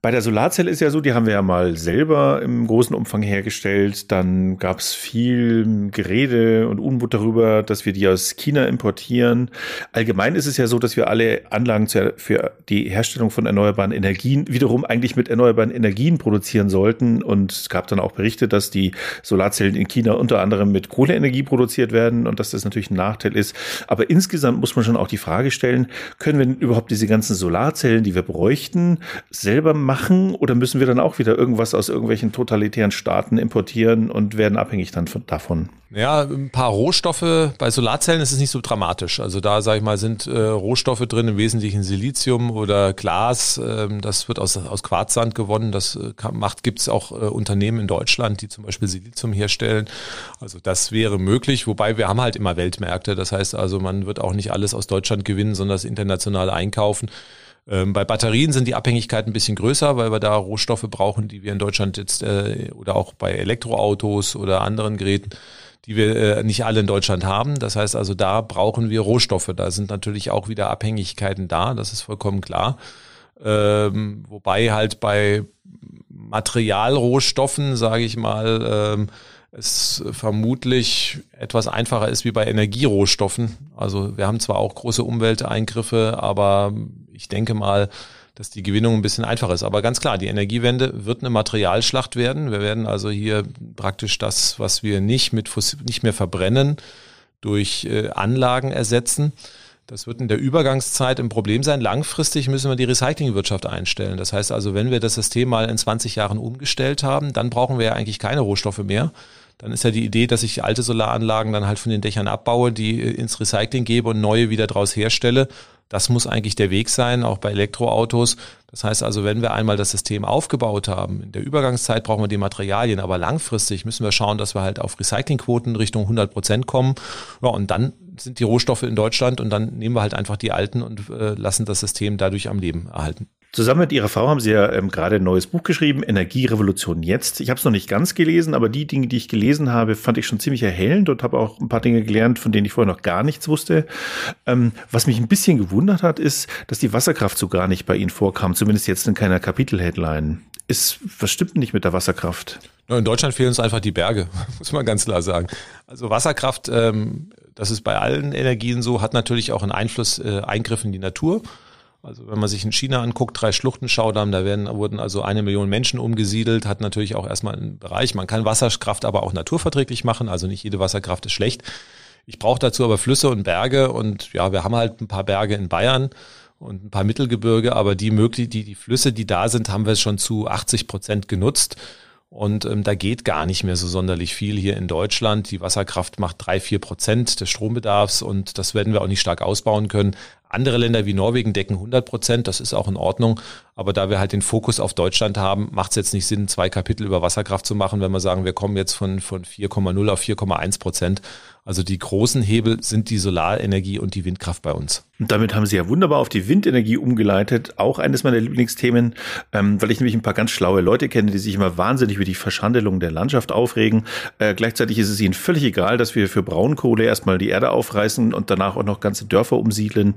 bei der Solarzelle ist ja so, die haben wir ja mal selber im großen Umfang hergestellt. Dann gab es viel Gerede und Unmut darüber, dass wir die aus China importieren. Allgemein ist es ja so, dass wir alle Anlagen für die Herstellung von erneuerbaren Energien wiederum eigentlich mit erneuerbaren Energien produzieren sollten. Und es gab dann auch Berichte, dass die Solarzellen in China unter anderem mit Kohleenergie produziert werden und dass das natürlich ein Nachteil ist. Aber insgesamt muss man schon auch die Frage stellen, können wir überhaupt diese ganzen Solarzellen, die wir bräuchten, selber machen oder müssen wir dann auch wieder irgendwas aus irgendwelchen totalitären Staaten importieren und werden abhängig dann von, davon? Ja, ein paar Rohstoffe. Bei Solarzellen ist es nicht so dramatisch. Also da, sage ich mal, sind äh, Rohstoffe drin, im Wesentlichen Silizium oder Glas. Ähm, das wird aus, aus Quarzsand gewonnen. Das äh, gibt es auch äh, Unternehmen in Deutschland, die zum Beispiel Silizium herstellen. Also das wäre möglich, wobei wir haben halt immer Weltmärkte. Das heißt also, man wird auch nicht alles aus Deutschland gewinnen, sondern das international einkaufen. Ähm, bei Batterien sind die Abhängigkeiten ein bisschen größer, weil wir da Rohstoffe brauchen, die wir in Deutschland jetzt äh, oder auch bei Elektroautos oder anderen Geräten, die wir äh, nicht alle in Deutschland haben. Das heißt also, da brauchen wir Rohstoffe. Da sind natürlich auch wieder Abhängigkeiten da, das ist vollkommen klar. Ähm, wobei halt bei Materialrohstoffen, sage ich mal, ähm, es vermutlich etwas einfacher ist wie bei Energierohstoffen. Also wir haben zwar auch große Umwelteingriffe, aber ich denke mal, dass die Gewinnung ein bisschen einfacher ist. Aber ganz klar, die Energiewende wird eine Materialschlacht werden. Wir werden also hier praktisch das, was wir nicht mit nicht mehr verbrennen, durch äh, Anlagen ersetzen. Das wird in der Übergangszeit ein Problem sein. Langfristig müssen wir die Recyclingwirtschaft einstellen. Das heißt also, wenn wir das System mal in 20 Jahren umgestellt haben, dann brauchen wir ja eigentlich keine Rohstoffe mehr. Dann ist ja die Idee, dass ich alte Solaranlagen dann halt von den Dächern abbaue, die äh, ins Recycling gebe und neue wieder draus herstelle Das muss eigentlich der Weg sein, auch bei Elektroautos. Das heißt also, wenn wir einmal das System aufgebaut haben, in der Übergangszeit brauchen wir die Materialien, aber langfristig müssen wir schauen, dass wir halt auf Recyclingquoten Richtung 100 Prozent kommen. Ja, und dann sind die Rohstoffe in Deutschland und dann nehmen wir halt einfach die alten und äh, lassen das System dadurch am Leben erhalten. Zusammen mit Ihrer Frau haben Sie ja ähm, gerade ein neues Buch geschrieben, Energierevolution jetzt. Ich habe es noch nicht ganz gelesen, aber die Dinge, die ich gelesen habe, fand ich schon ziemlich erhellend und habe auch ein paar Dinge gelernt, von denen ich vorher noch gar nichts wusste. Ähm, was mich ein bisschen gewundert hat, ist, dass die Wasserkraft so gar nicht bei Ihnen vorkam, zumindest jetzt in keiner Kapitel-Headline. Ist, was stimmt nicht mit der Wasserkraft? In Deutschland fehlen uns einfach die Berge, muss man ganz klar sagen. Also Wasserkraft, ähm, das ist bei allen Energien so, hat natürlich auch einen Einfluss, äh, Eingriff in die Natur. Also wenn man sich in China anguckt, drei Schluchtenschaudamm, da werden, wurden also eine Million Menschen umgesiedelt, hat natürlich auch erstmal einen Bereich. Man kann Wasserkraft aber auch naturverträglich machen, also nicht jede Wasserkraft ist schlecht. Ich brauche dazu aber Flüsse und Berge und ja, wir haben halt ein paar Berge in Bayern und ein paar Mittelgebirge, aber die möglich, die, die Flüsse, die da sind, haben wir schon zu 80 Prozent genutzt. Und ähm, da geht gar nicht mehr so sonderlich viel hier in Deutschland. Die Wasserkraft macht drei, vier Prozent des Strombedarfs und das werden wir auch nicht stark ausbauen können. Andere Länder wie Norwegen decken 100 Prozent, das ist auch in Ordnung. Aber da wir halt den Fokus auf Deutschland haben, macht es jetzt nicht Sinn, zwei Kapitel über Wasserkraft zu machen, wenn wir sagen, wir kommen jetzt von, von 4,0 auf 4,1 Prozent. Also die großen Hebel sind die Solarenergie und die Windkraft bei uns. Und damit haben Sie ja wunderbar auf die Windenergie umgeleitet. Auch eines meiner Lieblingsthemen, ähm, weil ich nämlich ein paar ganz schlaue Leute kenne, die sich immer wahnsinnig über die Verschandelung der Landschaft aufregen. Äh, gleichzeitig ist es ihnen völlig egal, dass wir für Braunkohle erstmal die Erde aufreißen und danach auch noch ganze Dörfer umsiedeln.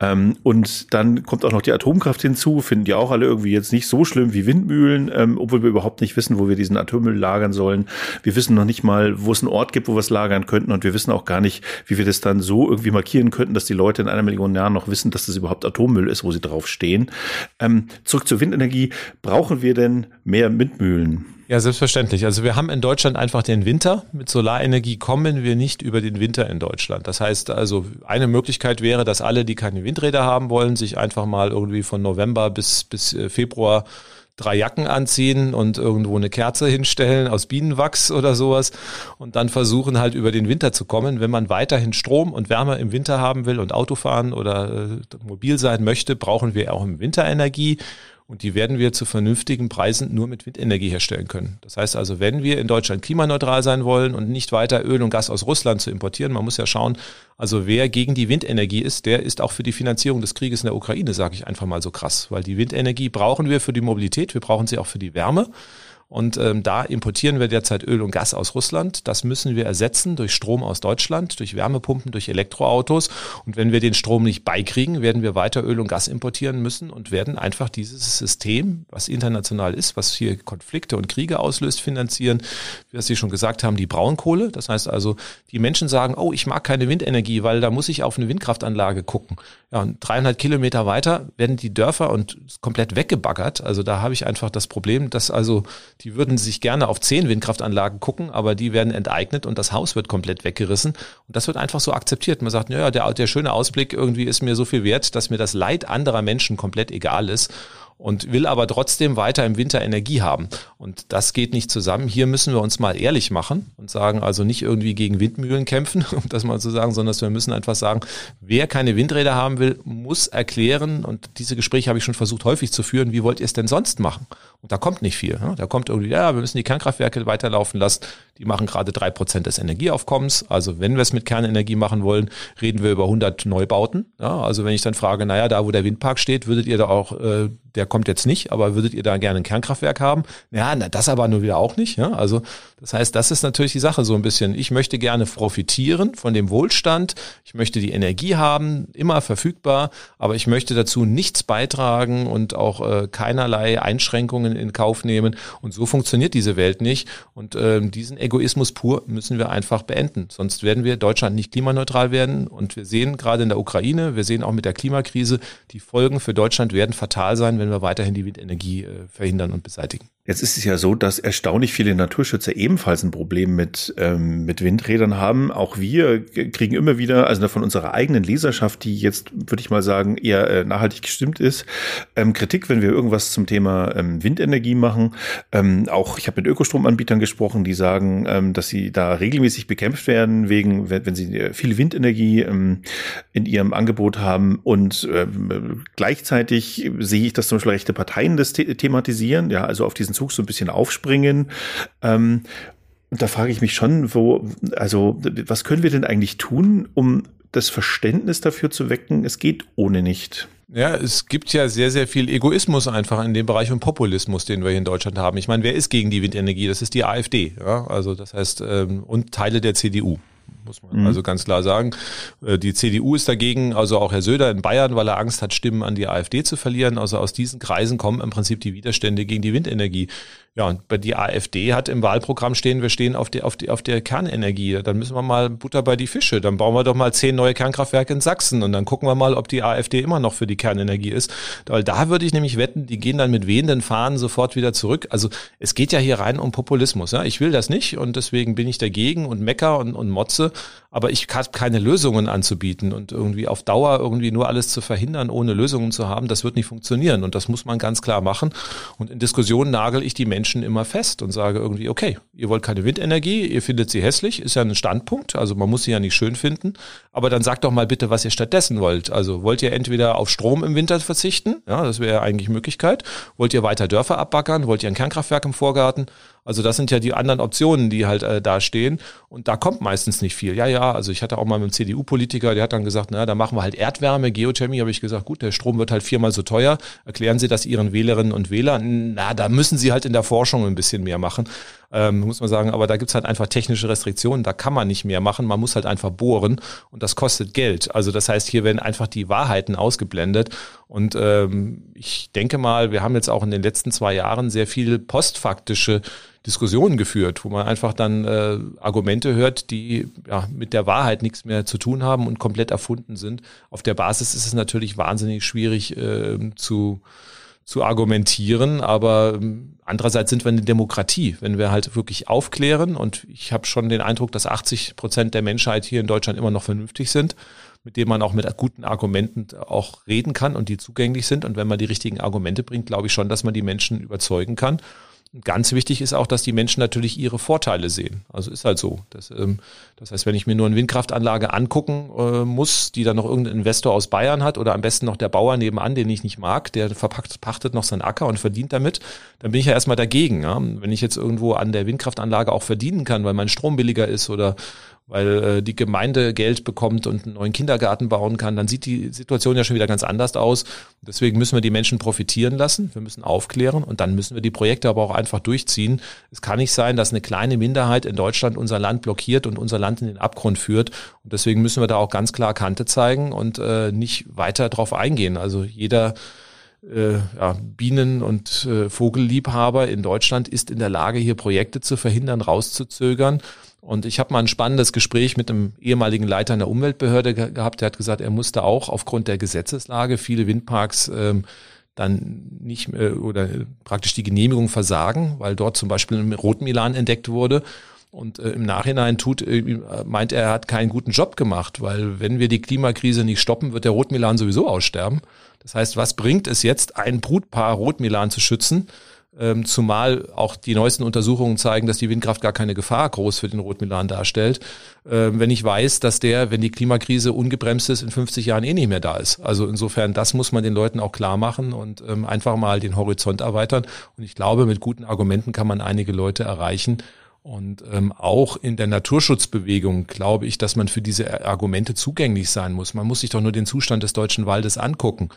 Ähm, und dann kommt auch noch die Atomkraft hinzu, finden die auch alle irgendwie jetzt nicht so schlimm wie Windmühlen, ähm, obwohl wir überhaupt nicht wissen, wo wir diesen Atommüll lagern sollen. Wir wissen noch nicht mal, wo es einen Ort gibt, wo wir es lagern könnten und wir wissen auch gar nicht, wie wir das dann so irgendwie markieren könnten, dass die Leute in einer Million Jahren noch wissen, dass das überhaupt Atommüll ist, wo sie drauf stehen. Ähm, zurück zur Windenergie. Brauchen wir denn mehr Windmühlen? Ja, selbstverständlich. Also wir haben in Deutschland einfach den Winter. Mit Solarenergie kommen wir nicht über den Winter in Deutschland. Das heißt also, eine Möglichkeit wäre, dass alle, die keine Windräder haben wollen, sich einfach mal irgendwie von November bis, bis äh, Februar drei Jacken anziehen und irgendwo eine Kerze hinstellen aus Bienenwachs oder sowas und dann versuchen halt über den Winter zu kommen. Wenn man weiterhin Strom und Wärme im Winter haben will und Auto fahren oder äh, mobil sein möchte, brauchen wir auch im Winter Energie. Und die werden wir zu vernünftigen Preisen nur mit Windenergie herstellen können. Das heißt also, wenn wir in Deutschland klimaneutral sein wollen und nicht weiter Öl und Gas aus Russland zu importieren, man muss ja schauen, also wer gegen die Windenergie ist, der ist auch für die Finanzierung des Krieges in der Ukraine, sage ich einfach mal so krass. Weil die Windenergie brauchen wir für die Mobilität, wir brauchen sie auch für die Wärme. Und ähm, da importieren wir derzeit Öl und Gas aus Russland. Das müssen wir ersetzen durch Strom aus Deutschland, durch Wärmepumpen, durch Elektroautos. Und wenn wir den Strom nicht beikriegen, werden wir weiter Öl und Gas importieren müssen und werden einfach dieses System, was international ist, was hier Konflikte und Kriege auslöst, finanzieren. Wie Sie schon gesagt haben, die Braunkohle. Das heißt also, die Menschen sagen, oh, ich mag keine Windenergie, weil da muss ich auf eine Windkraftanlage gucken. Ja, und 300 Kilometer weiter werden die Dörfer und komplett weggebaggert. Also da habe ich einfach das Problem, dass also die würden sich gerne auf zehn Windkraftanlagen gucken, aber die werden enteignet und das Haus wird komplett weggerissen. Und das wird einfach so akzeptiert. Man sagt, ja, der, der schöne Ausblick irgendwie ist mir so viel wert, dass mir das Leid anderer Menschen komplett egal ist und will aber trotzdem weiter im Winter Energie haben. Und das geht nicht zusammen. Hier müssen wir uns mal ehrlich machen und sagen, also nicht irgendwie gegen Windmühlen kämpfen, um das mal zu sagen, sondern wir müssen einfach sagen, wer keine Windräder haben will, muss erklären, und diese Gespräche habe ich schon versucht häufig zu führen, wie wollt ihr es denn sonst machen? Und da kommt nicht viel. Da kommt irgendwie, ja, wir müssen die Kernkraftwerke weiterlaufen lassen. Die machen gerade drei Prozent des Energieaufkommens. Also wenn wir es mit Kernenergie machen wollen, reden wir über 100 Neubauten. Ja, also wenn ich dann frage, naja, da wo der Windpark steht, würdet ihr da auch äh, der kommt jetzt nicht, aber würdet ihr da gerne ein Kernkraftwerk haben? Ja, na, das aber nur wieder auch nicht. Ja? Also das heißt, das ist natürlich die Sache so ein bisschen. Ich möchte gerne profitieren von dem Wohlstand. Ich möchte die Energie haben, immer verfügbar, aber ich möchte dazu nichts beitragen und auch äh, keinerlei Einschränkungen in Kauf nehmen. Und so funktioniert diese Welt nicht. Und äh, diesen Egoismus pur müssen wir einfach beenden. Sonst werden wir Deutschland nicht klimaneutral werden. Und wir sehen gerade in der Ukraine, wir sehen auch mit der Klimakrise, die Folgen für Deutschland werden fatal sein, wenn wir weiterhin die Windenergie äh, verhindern und beseitigen. Jetzt ist es ja so, dass erstaunlich viele Naturschützer ebenfalls ein Problem mit, ähm, mit Windrädern haben. Auch wir kriegen immer wieder, also von unserer eigenen Leserschaft, die jetzt, würde ich mal sagen, eher äh, nachhaltig gestimmt ist, ähm, Kritik, wenn wir irgendwas zum Thema ähm, Windenergie machen. Ähm, auch ich habe mit Ökostromanbietern gesprochen, die sagen, ähm, dass sie da regelmäßig bekämpft werden, wegen, wenn, wenn sie äh, viel Windenergie ähm, in ihrem Angebot haben. Und gleichzeitig sehe ich, dass zum Beispiel rechte Parteien das the thematisieren, ja, also auf diesen Zug so ein bisschen aufspringen. Ähm, und da frage ich mich schon, wo, also, was können wir denn eigentlich tun, um das Verständnis dafür zu wecken, es geht ohne nicht? Ja, es gibt ja sehr, sehr viel Egoismus einfach in dem Bereich und Populismus, den wir hier in Deutschland haben. Ich meine, wer ist gegen die Windenergie? Das ist die AfD, ja? also das heißt, ähm, und Teile der CDU muss man mhm. also ganz klar sagen. Äh, die CDU ist dagegen, also auch Herr Söder in Bayern, weil er Angst hat, Stimmen an die AfD zu verlieren. Also aus diesen Kreisen kommen im Prinzip die Widerstände gegen die Windenergie. Ja, und bei die AfD hat im Wahlprogramm stehen, wir stehen auf der, auf, die, auf der Kernenergie. Dann müssen wir mal Butter bei die Fische. Dann bauen wir doch mal zehn neue Kernkraftwerke in Sachsen und dann gucken wir mal, ob die AfD immer noch für die Kernenergie ist. Weil da würde ich nämlich wetten, die gehen dann mit wehenden Fahnen sofort wieder zurück. Also es geht ja hier rein um Populismus. Ja? Ich will das nicht und deswegen bin ich dagegen und mecker und, und motze. Aber ich habe keine Lösungen anzubieten und irgendwie auf Dauer irgendwie nur alles zu verhindern, ohne Lösungen zu haben, das wird nicht funktionieren. Und das muss man ganz klar machen. Und in Diskussionen nagel ich die Menschen Menschen immer fest und sage irgendwie, okay, ihr wollt keine Windenergie, ihr findet sie hässlich, ist ja ein Standpunkt, also man muss sie ja nicht schön finden, aber dann sagt doch mal bitte, was ihr stattdessen wollt. Also wollt ihr entweder auf Strom im Winter verzichten, ja, das wäre eigentlich Möglichkeit, wollt ihr weiter Dörfer abbackern, wollt ihr ein Kernkraftwerk im Vorgarten also das sind ja die anderen Optionen, die halt äh, da stehen. Und da kommt meistens nicht viel. Ja, ja, also ich hatte auch mal mit einem CDU-Politiker, der hat dann gesagt, na, da machen wir halt Erdwärme, Geothermie. Habe ich gesagt, gut, der Strom wird halt viermal so teuer. Erklären Sie das Ihren Wählerinnen und Wählern. Na, da müssen Sie halt in der Forschung ein bisschen mehr machen. Ähm, muss man sagen, aber da gibt's halt einfach technische Restriktionen, da kann man nicht mehr machen, man muss halt einfach bohren und das kostet Geld. Also das heißt, hier werden einfach die Wahrheiten ausgeblendet und ähm, ich denke mal, wir haben jetzt auch in den letzten zwei Jahren sehr viel postfaktische Diskussionen geführt, wo man einfach dann äh, Argumente hört, die ja, mit der Wahrheit nichts mehr zu tun haben und komplett erfunden sind. Auf der Basis ist es natürlich wahnsinnig schwierig äh, zu zu argumentieren, aber ähm, andererseits sind wir eine Demokratie, wenn wir halt wirklich aufklären und ich habe schon den Eindruck, dass 80 Prozent der Menschheit hier in Deutschland immer noch vernünftig sind, mit denen man auch mit guten Argumenten auch reden kann und die zugänglich sind und wenn man die richtigen Argumente bringt, glaube ich schon, dass man die Menschen überzeugen kann Ganz wichtig ist auch, dass die Menschen natürlich ihre Vorteile sehen. Also ist halt so. Das, ähm, das heißt, wenn ich mir nur eine Windkraftanlage angucken äh, muss, die dann noch irgendein Investor aus Bayern hat oder am besten noch der Bauer nebenan, den ich nicht mag, der verpackt, pachtet noch seinen Acker und verdient damit, dann bin ich ja erstmal dagegen. Ja? Wenn ich jetzt irgendwo an der Windkraftanlage auch verdienen kann, weil mein Strom billiger ist oder weil äh, die Gemeinde Geld bekommt und einen neuen Kindergarten bauen kann, dann sieht die Situation ja schon wieder ganz anders aus. Deswegen müssen wir die Menschen profitieren lassen, wir müssen aufklären und dann müssen wir die Projekte aber auch einfach durchziehen. Es kann nicht sein, dass eine kleine Minderheit in Deutschland unser Land blockiert und unser Land in den Abgrund führt. Und deswegen müssen wir da auch ganz klar Kante zeigen und äh, nicht weiter drauf eingehen. Also jeder äh, ja, Bienen- und äh, Vogelliebhaber in Deutschland ist in der Lage, hier Projekte zu verhindern, rauszuzögern. Und ich habe mal ein spannendes Gespräch mit einem ehemaligen Leiter einer Umweltbehörde ge gehabt, der hat gesagt, er musste auch aufgrund der Gesetzeslage viele Windparks ähm, dann nicht äh, oder praktisch die Genehmigung versagen, weil dort zum Beispiel ein Rotmilan entdeckt wurde. Und äh, im Nachhinein tut, äh, meint er, er hat keinen guten Job gemacht, weil wenn wir die Klimakrise nicht stoppen, wird der Rotmilan sowieso aussterben. Das heißt, was bringt es jetzt, ein Brutpaar Rotmilan zu schützen, ähm, zumal auch die neuesten Untersuchungen zeigen, dass die Windkraft gar keine Gefahr groß für den Rotmilan darstellt. Ähm, wenn ich weiß, dass der, wenn die Klimakrise ungebremst ist, in 50 Jahren eh nicht mehr da ist. Also insofern, das muss man den Leuten auch klar machen und ähm, einfach mal den Horizont erweitern. Und ich glaube, mit guten Argumenten kann man einige Leute erreichen. Und ähm, auch in der Naturschutzbewegung glaube ich, dass man für diese Argumente zugänglich sein muss. Man muss sich doch nur den Zustand des deutschen Waldes angucken.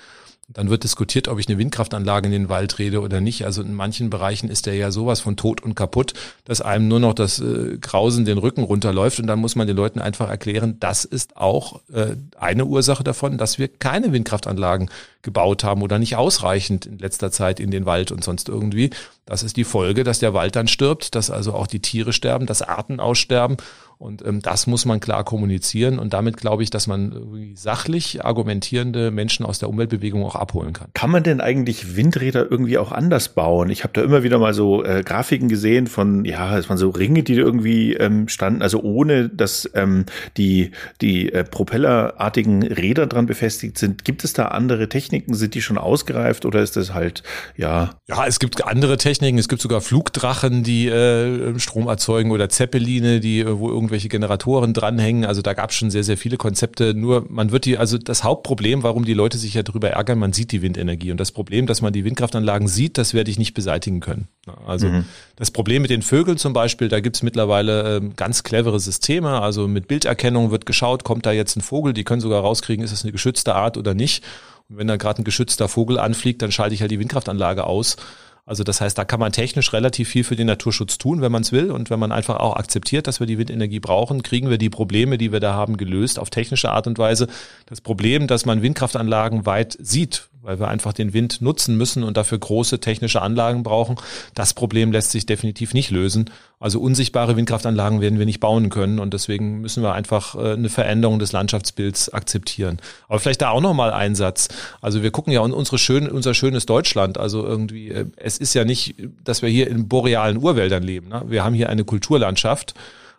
Dann wird diskutiert, ob ich eine Windkraftanlage in den Wald rede oder nicht. Also in manchen Bereichen ist der ja sowas von tot und kaputt, dass einem nur noch das äh, Grausen den Rücken runterläuft. Und dann muss man den Leuten einfach erklären, das ist auch äh, eine Ursache davon, dass wir keine Windkraftanlagen gebaut haben oder nicht ausreichend in letzter Zeit in den Wald und sonst irgendwie. Das ist die Folge, dass der Wald dann stirbt, dass also auch die Tiere sterben, dass Arten aussterben. Und ähm, das muss man klar kommunizieren und damit glaube ich, dass man sachlich argumentierende Menschen aus der Umweltbewegung auch abholen kann. Kann man denn eigentlich Windräder irgendwie auch anders bauen? Ich habe da immer wieder mal so äh, Grafiken gesehen von, ja, es waren so Ringe, die irgendwie ähm, standen, also ohne dass ähm, die, die äh, propellerartigen Räder dran befestigt sind. Gibt es da andere Techniken? Sind die schon ausgereift oder ist das halt, ja? Ja, es gibt andere Techniken. Es gibt sogar Flugdrachen, die äh, Strom erzeugen oder Zeppeline, die, äh, wo irgendwelche Generatoren dranhängen. Also da gab es schon sehr, sehr viele Konzepte. Nur man wird die, also das Hauptproblem, warum die Leute sich ja darüber ärgern, man sieht die Windenergie. Und das Problem, dass man die Windkraftanlagen sieht, das werde ich nicht beseitigen können. Also mhm. das Problem mit den Vögeln zum Beispiel, da gibt es mittlerweile äh, ganz clevere Systeme. Also mit Bilderkennung wird geschaut, kommt da jetzt ein Vogel, die können sogar rauskriegen, ist das eine geschützte Art oder nicht. Und wenn da gerade ein geschützter Vogel anfliegt, dann schalte ich halt die Windkraftanlage aus. Also das heißt, da kann man technisch relativ viel für den Naturschutz tun, wenn man es will. Und wenn man einfach auch akzeptiert, dass wir die Windenergie brauchen, kriegen wir die Probleme, die wir da haben, gelöst auf technische Art und Weise. Das Problem, dass man Windkraftanlagen weit sieht, weil wir einfach den Wind nutzen müssen und dafür große technische Anlagen brauchen. Das Problem lässt sich definitiv nicht lösen. Also unsichtbare Windkraftanlagen werden wir nicht bauen können und deswegen müssen wir einfach äh, eine Veränderung des Landschaftsbilds akzeptieren. Aber vielleicht da auch nochmal ein Satz. Also wir gucken ja in unsere schön, unser schönes Deutschland. Also irgendwie, äh, es ist ja nicht, dass wir hier in borealen Urwäldern leben. Ne? Wir haben hier eine Kulturlandschaft.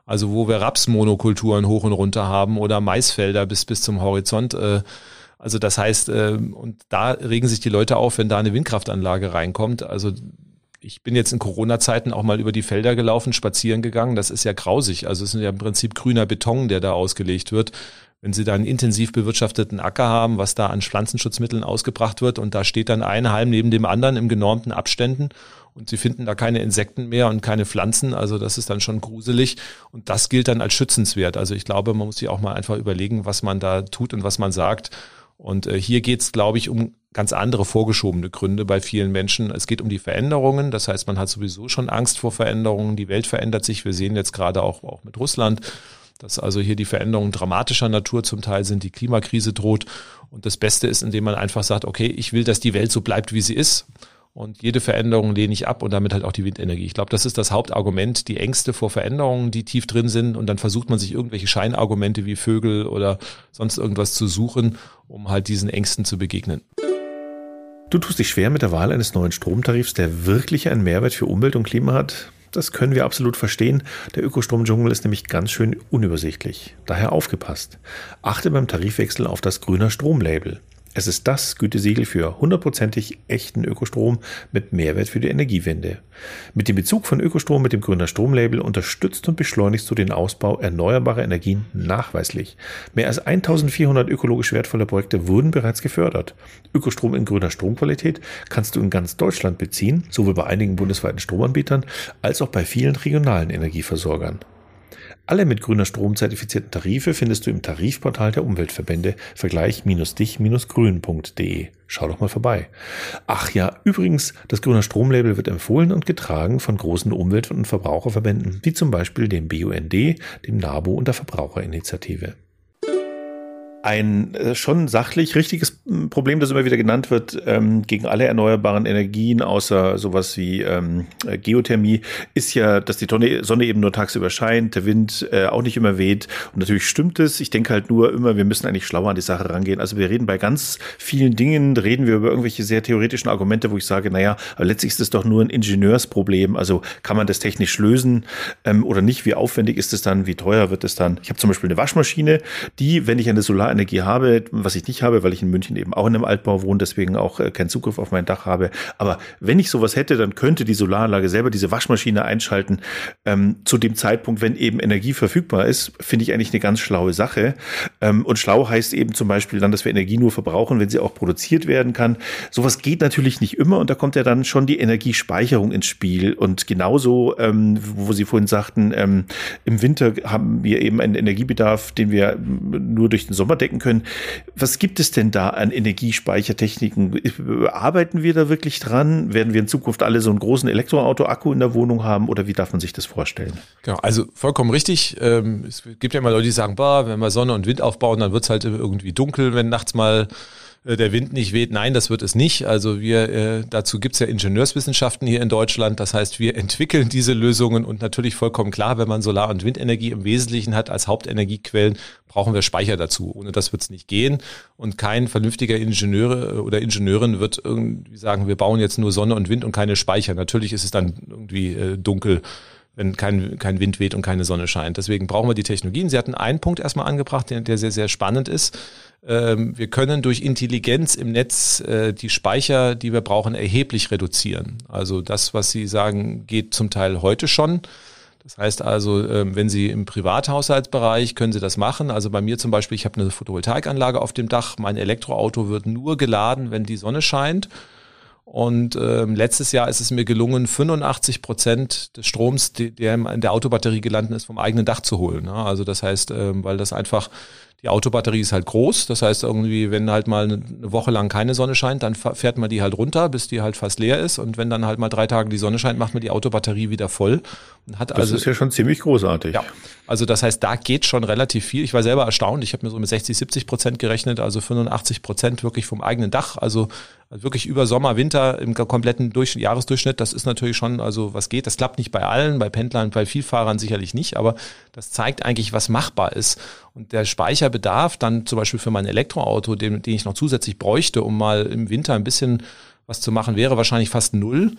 Also wo wir Rapsmonokulturen hoch und runter haben oder Maisfelder bis bis zum Horizont. Äh, also das heißt, äh, und da regen sich die Leute auf, wenn da eine Windkraftanlage reinkommt. Also ich bin jetzt in Corona-Zeiten auch mal über die Felder gelaufen, spazieren gegangen. Das ist ja grausig. Also es ist ja im Prinzip grüner Beton, der da ausgelegt wird. Wenn Sie da einen intensiv bewirtschafteten Acker haben, was da an Pflanzenschutzmitteln ausgebracht wird und da steht dann ein Halm neben dem anderen im genormten Abständen und Sie finden da keine Insekten mehr und keine Pflanzen, also das ist dann schon gruselig und das gilt dann als schützenswert. Also ich glaube, man muss sich auch mal einfach überlegen, was man da tut und was man sagt und äh, hier geht es, glaube ich, um ganz andere vorgeschobene Gründe bei vielen Menschen. Es geht um die Veränderungen. Das heißt, man hat sowieso schon Angst vor Veränderungen. Die Welt verändert sich. Wir sehen jetzt gerade auch, auch mit Russland, dass also hier die Veränderungen dramatischer Natur zum Teil sind. Die Klimakrise droht. Und das Beste ist, indem man einfach sagt, okay, ich will, dass die Welt so bleibt, wie sie ist. Und jede Veränderung lehne ich ab und damit halt auch die Windenergie. Ich glaube, das ist das Hauptargument, die Ängste vor Veränderungen, die tief drin sind. Und dann versucht man sich irgendwelche Scheinargumente wie Vögel oder sonst irgendwas zu suchen, um halt diesen Ängsten zu begegnen. Du tust dich schwer mit der Wahl eines neuen Stromtarifs, der wirklich einen Mehrwert für Umwelt und Klima hat. Das können wir absolut verstehen. Der Ökostromdschungel ist nämlich ganz schön unübersichtlich. Daher aufgepasst. Achte beim Tarifwechsel auf das grüner Stromlabel. Es ist das Gütesiegel für hundertprozentig echten Ökostrom mit Mehrwert für die Energiewende. Mit dem Bezug von Ökostrom mit dem Grüner Stromlabel unterstützt und beschleunigst du den Ausbau erneuerbarer Energien nachweislich. Mehr als 1400 ökologisch wertvolle Projekte wurden bereits gefördert. Ökostrom in grüner Stromqualität kannst du in ganz Deutschland beziehen, sowohl bei einigen bundesweiten Stromanbietern als auch bei vielen regionalen Energieversorgern. Alle mit grüner Strom zertifizierten Tarife findest du im Tarifportal der Umweltverbände vergleich-dich-grün.de. Schau doch mal vorbei. Ach ja, übrigens, das grüner Stromlabel wird empfohlen und getragen von großen Umwelt- und Verbraucherverbänden, wie zum Beispiel dem BUND, dem NABU und der Verbraucherinitiative ein äh, schon sachlich richtiges hm, Problem, das immer wieder genannt wird, ähm, gegen alle erneuerbaren Energien, außer sowas wie ähm, äh, Geothermie, ist ja, dass die Sonne eben nur tagsüber scheint, der Wind äh, auch nicht immer weht. Und natürlich stimmt es. Ich denke halt nur immer, wir müssen eigentlich schlauer an die Sache rangehen. Also wir reden bei ganz vielen Dingen, reden wir über irgendwelche sehr theoretischen Argumente, wo ich sage, naja, aber letztlich ist es doch nur ein Ingenieursproblem. Also kann man das technisch lösen ähm, oder nicht? Wie aufwendig ist es dann? Wie teuer wird es dann? Ich habe zum Beispiel eine Waschmaschine, die, wenn ich eine Solar Solarenergie habe, was ich nicht habe, weil ich in München eben auch in einem Altbau wohne, deswegen auch äh, keinen Zugriff auf mein Dach habe. Aber wenn ich sowas hätte, dann könnte die Solaranlage selber diese Waschmaschine einschalten ähm, zu dem Zeitpunkt, wenn eben Energie verfügbar ist, finde ich eigentlich eine ganz schlaue Sache. Ähm, und schlau heißt eben zum Beispiel dann, dass wir Energie nur verbrauchen, wenn sie auch produziert werden kann. Sowas geht natürlich nicht immer und da kommt ja dann schon die Energiespeicherung ins Spiel. Und genauso, ähm, wo Sie vorhin sagten, ähm, im Winter haben wir eben einen Energiebedarf, den wir nur durch den Sommer decken können. Was gibt es denn da an Energiespeichertechniken? Arbeiten wir da wirklich dran? Werden wir in Zukunft alle so einen großen Elektroauto-Akku in der Wohnung haben oder wie darf man sich das vorstellen? Genau, also vollkommen richtig. Ähm, es gibt ja immer Leute, die sagen, bah, wenn wir Sonne und Wind aufbauen, dann wird es halt irgendwie dunkel, wenn nachts mal äh, der Wind nicht weht. Nein, das wird es nicht. Also wir, äh, dazu gibt's ja Ingenieurswissenschaften hier in Deutschland. Das heißt, wir entwickeln diese Lösungen und natürlich vollkommen klar, wenn man Solar- und Windenergie im Wesentlichen hat als Hauptenergiequellen, brauchen wir Speicher dazu. Ohne das wird's nicht gehen. Und kein vernünftiger Ingenieur oder Ingenieurin wird irgendwie sagen, wir bauen jetzt nur Sonne und Wind und keine Speicher. Natürlich ist es dann irgendwie äh, dunkel wenn kein, kein Wind weht und keine Sonne scheint. Deswegen brauchen wir die Technologien. Sie hatten einen Punkt erstmal angebracht, der, der sehr, sehr spannend ist. Ähm, wir können durch Intelligenz im Netz äh, die Speicher, die wir brauchen, erheblich reduzieren. Also das, was Sie sagen, geht zum Teil heute schon. Das heißt also, ähm, wenn Sie im Privathaushaltsbereich können Sie das machen. Also bei mir zum Beispiel, ich habe eine Photovoltaikanlage auf dem Dach. Mein Elektroauto wird nur geladen, wenn die Sonne scheint. Und ähm, letztes Jahr ist es mir gelungen, 85 Prozent des Stroms, der in der Autobatterie gelandet ist, vom eigenen Dach zu holen. Also das heißt, ähm, weil das einfach die Autobatterie ist halt groß. Das heißt irgendwie, wenn halt mal eine Woche lang keine Sonne scheint, dann fährt man die halt runter, bis die halt fast leer ist. Und wenn dann halt mal drei Tage die Sonne scheint, macht man die Autobatterie wieder voll. Und hat das also, ist ja schon ziemlich großartig. Ja, also das heißt, da geht schon relativ viel. Ich war selber erstaunt. Ich habe mir so mit 60, 70 Prozent gerechnet, also 85 Prozent wirklich vom eigenen Dach. Also wirklich über Sommer, Winter im kompletten Durch Jahresdurchschnitt. Das ist natürlich schon, also was geht. Das klappt nicht bei allen, bei Pendlern, bei Vielfahrern sicherlich nicht, aber das zeigt eigentlich, was machbar ist. Und der Speicherbedarf dann zum Beispiel für mein Elektroauto, den, den ich noch zusätzlich bräuchte, um mal im Winter ein bisschen was zu machen, wäre wahrscheinlich fast null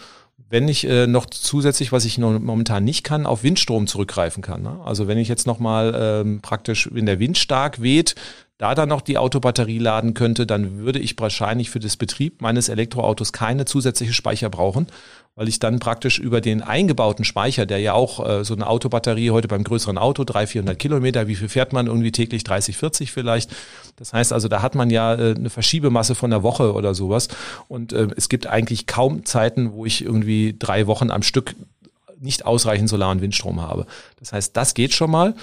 wenn ich äh, noch zusätzlich, was ich noch momentan nicht kann, auf Windstrom zurückgreifen kann. Ne? Also wenn ich jetzt nochmal ähm, praktisch, wenn der Wind stark weht, da dann noch die Autobatterie laden könnte, dann würde ich wahrscheinlich für das Betrieb meines Elektroautos keine zusätzliche Speicher brauchen weil ich dann praktisch über den eingebauten Speicher, der ja auch äh, so eine Autobatterie heute beim größeren Auto, 300, 400 Kilometer, wie viel fährt man irgendwie täglich? 30, 40 vielleicht. Das heißt also, da hat man ja äh, eine Verschiebemasse von einer Woche oder sowas. Und äh, es gibt eigentlich kaum Zeiten, wo ich irgendwie drei Wochen am Stück nicht ausreichend Solar- und Windstrom habe. Das heißt, das geht schon mal.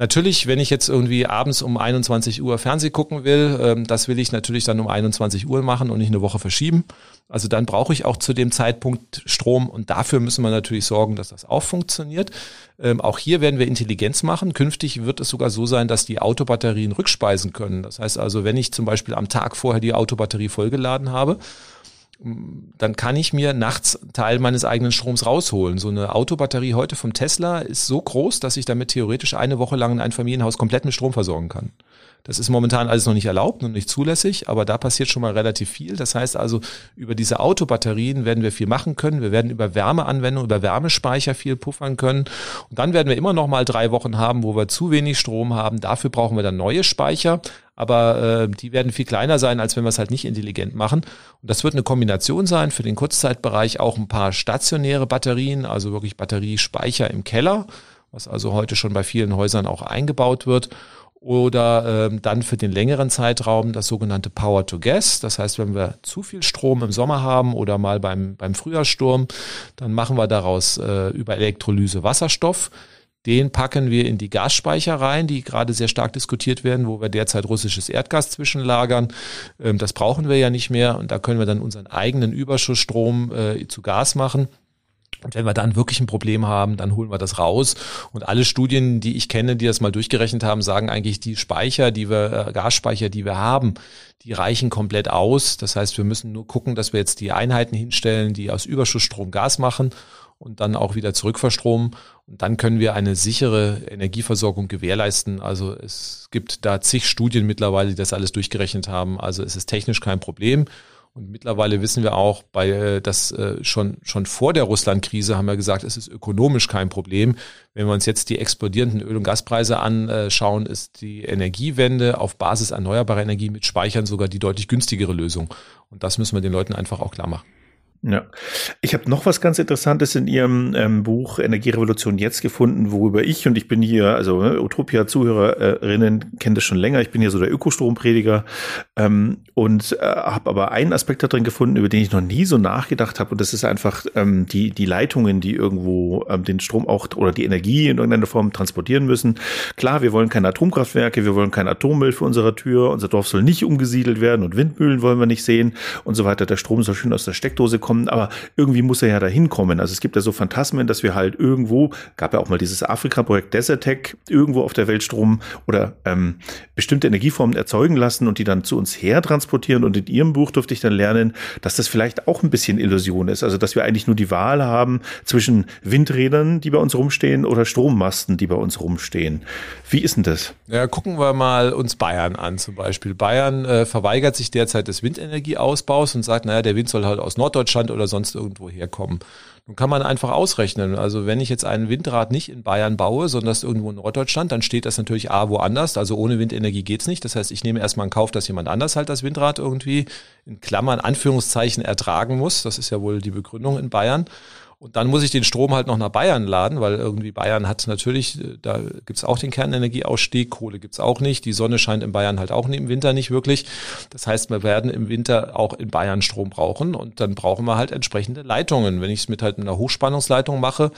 Natürlich, wenn ich jetzt irgendwie abends um 21 Uhr Fernseh gucken will, ähm, das will ich natürlich dann um 21 Uhr machen und nicht eine Woche verschieben. Also dann brauche ich auch zu dem Zeitpunkt Strom und dafür müssen wir natürlich sorgen, dass das auch funktioniert. Ähm, auch hier werden wir Intelligenz machen. Künftig wird es sogar so sein, dass die Autobatterien rückspeisen können. Das heißt also, wenn ich zum Beispiel am Tag vorher die Autobatterie vollgeladen habe, dann kann ich mir nachts Teil meines eigenen Stroms rausholen. So eine Autobatterie heute vom Tesla ist so groß, dass ich damit theoretisch eine Woche lang ein Familienhaus komplett mit Strom versorgen kann. Das ist momentan alles noch nicht erlaubt und nicht zulässig, aber da passiert schon mal relativ viel. Das heißt also, über diese Autobatterien werden wir viel machen können. Wir werden über Wärmeanwendung, über Wärmespeicher viel puffern können. Und dann werden wir immer noch mal drei Wochen haben, wo wir zu wenig Strom haben. Dafür brauchen wir dann neue Speicher aber äh, die werden viel kleiner sein, als wenn wir es halt nicht intelligent machen. Und das wird eine Kombination sein für den Kurzzeitbereich auch ein paar stationäre Batterien, also wirklich Batteriespeicher im Keller, was also heute schon bei vielen Häusern auch eingebaut wird. Oder ähm, dann für den längeren Zeitraum das sogenannte Power to Gas. Das heißt, wenn wir zu viel Strom im Sommer haben oder mal beim, beim Frühjahrssturm, dann machen wir daraus äh, über Elektrolyse Wasserstoff den packen wir in die Gasspeicher rein, die gerade sehr stark diskutiert werden, wo wir derzeit russisches Erdgas zwischenlagern. Ähm, das brauchen wir ja nicht mehr und da können wir dann unseren eigenen Überschussstrom äh, zu Gas machen. Und wenn wir dann wirklich ein Problem haben, dann holen wir das raus. Und alle Studien, die ich kenne, die das mal durchgerechnet haben, sagen eigentlich, die Speicher, die wir, äh, Gasspeicher, die wir haben, die reichen komplett aus. Das heißt, wir müssen nur gucken, dass wir jetzt die Einheiten hinstellen, die aus Überschussstrom Gas machen und dann auch wieder zurückverstromen. Und dann können wir eine sichere Energieversorgung gewährleisten. Also es gibt da zig Studien mittlerweile, die das alles durchgerechnet haben. Also es ist technisch kein Problem. Und mittlerweile wissen wir auch, bei äh, das äh, schon schon vor der Russland-Krise haben wir gesagt, es ist ökonomisch kein Problem. Wenn wir uns jetzt die explodierenden Öl- und Gaspreise anschauen, ist die Energiewende auf Basis erneuerbarer Energie mit Speichern sogar die deutlich günstigere Lösung. Und das müssen wir den Leuten einfach auch klar machen. Ja, ich habe noch was ganz Interessantes in Ihrem ähm, Buch Energierevolution jetzt gefunden, worüber ich und ich bin hier, also ne, Utopia-Zuhörerinnen kennen das schon länger. Ich bin hier so der Ökostromprediger ähm, und äh, habe aber einen Aspekt da drin gefunden, über den ich noch nie so nachgedacht habe und das ist einfach ähm, die die Leitungen, die irgendwo ähm, den Strom auch oder die Energie in irgendeiner Form transportieren müssen. Klar, wir wollen keine Atomkraftwerke, wir wollen kein Atommüll für unsere Tür, unser Dorf soll nicht umgesiedelt werden und Windmühlen wollen wir nicht sehen und so weiter. Der Strom soll schön aus der Steckdose kommen kommen, aber irgendwie muss er ja dahin kommen. Also es gibt ja so Phantasmen, dass wir halt irgendwo, gab ja auch mal dieses Afrika-Projekt Desertec, irgendwo auf der Welt Strom oder ähm, bestimmte Energieformen erzeugen lassen und die dann zu uns her transportieren. Und in Ihrem Buch durfte ich dann lernen, dass das vielleicht auch ein bisschen Illusion ist. Also dass wir eigentlich nur die Wahl haben zwischen Windrädern, die bei uns rumstehen, oder Strommasten, die bei uns rumstehen. Wie ist denn das? Ja, gucken wir mal uns Bayern an zum Beispiel. Bayern äh, verweigert sich derzeit des Windenergieausbaus und sagt, naja, der Wind soll halt aus Norddeutschland oder sonst irgendwo herkommen. Nun kann man einfach ausrechnen. Also wenn ich jetzt ein Windrad nicht in Bayern baue, sondern das irgendwo in Norddeutschland, dann steht das natürlich A woanders. Also ohne Windenergie geht's nicht. Das heißt, ich nehme erstmal in Kauf, dass jemand anders halt das Windrad irgendwie in Klammern, Anführungszeichen ertragen muss. Das ist ja wohl die Begründung in Bayern. Und dann muss ich den Strom halt noch nach Bayern laden, weil irgendwie Bayern hat natürlich, äh, da gibt's auch den Kernenergieausstieg, Kohle gibt's auch nicht, die Sonne scheint in Bayern halt auch im Winter nicht wirklich. Das heißt, wir werden im Winter auch in Bayern Strom brauchen und dann brauchen wir halt entsprechende Leitungen. Wenn ich es mit halt einer Hochspannungsleitung mache,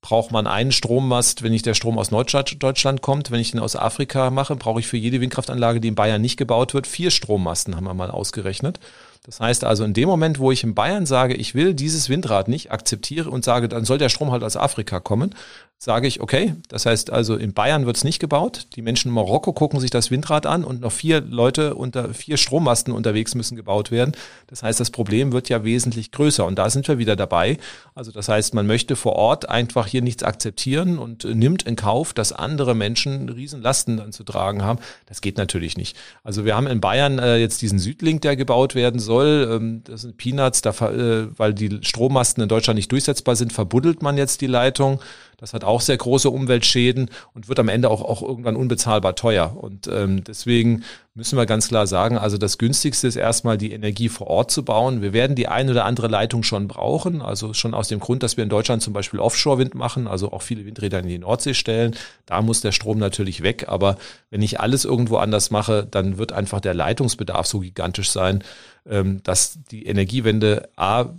braucht man einen Strommast, wenn nicht der Strom aus Deutschland kommt. Wenn ich den aus Afrika mache, brauche ich für jede Windkraftanlage, die in Bayern nicht gebaut wird, vier Strommasten, haben wir mal ausgerechnet. Das heißt also, in dem Moment, wo ich in Bayern sage, ich will dieses Windrad nicht, akzeptiere und sage, dann soll der Strom halt aus Afrika kommen, sage ich, okay, das heißt also, in Bayern wird es nicht gebaut. Die Menschen in Marokko gucken sich das Windrad an und noch vier Leute unter vier Strommasten unterwegs müssen gebaut werden. Das heißt, das Problem wird ja wesentlich größer. Und da sind wir wieder dabei. Also das heißt, man möchte vor Ort einfach hier nichts akzeptieren und nimmt in Kauf, dass andere Menschen Riesenlasten dann zu tragen haben. Das geht natürlich nicht. Also wir haben in Bayern äh, jetzt diesen Südlink, der gebaut werden soll. Ähm, das sind Peanuts, da, äh, weil die Strommasten in Deutschland nicht durchsetzbar sind, verbuddelt man jetzt die Leitung. Das hat auch sehr große Umweltschäden und wird am Ende auch, auch irgendwann unbezahlbar teuer. Und ähm, deswegen müssen wir ganz klar sagen, also das günstigste ist erstmal die Energie vor Ort zu bauen. Wir werden die ein oder andere Leitung schon brauchen, also schon aus dem Grund, dass wir in Deutschland zum Beispiel Offshore-Wind machen, also auch viele Windräder in die Nordsee stellen. Da muss der Strom natürlich weg. Aber wenn ich alles irgendwo anders mache, dann wird einfach der Leitungsbedarf so gigantisch sein, ähm, dass die Energiewende A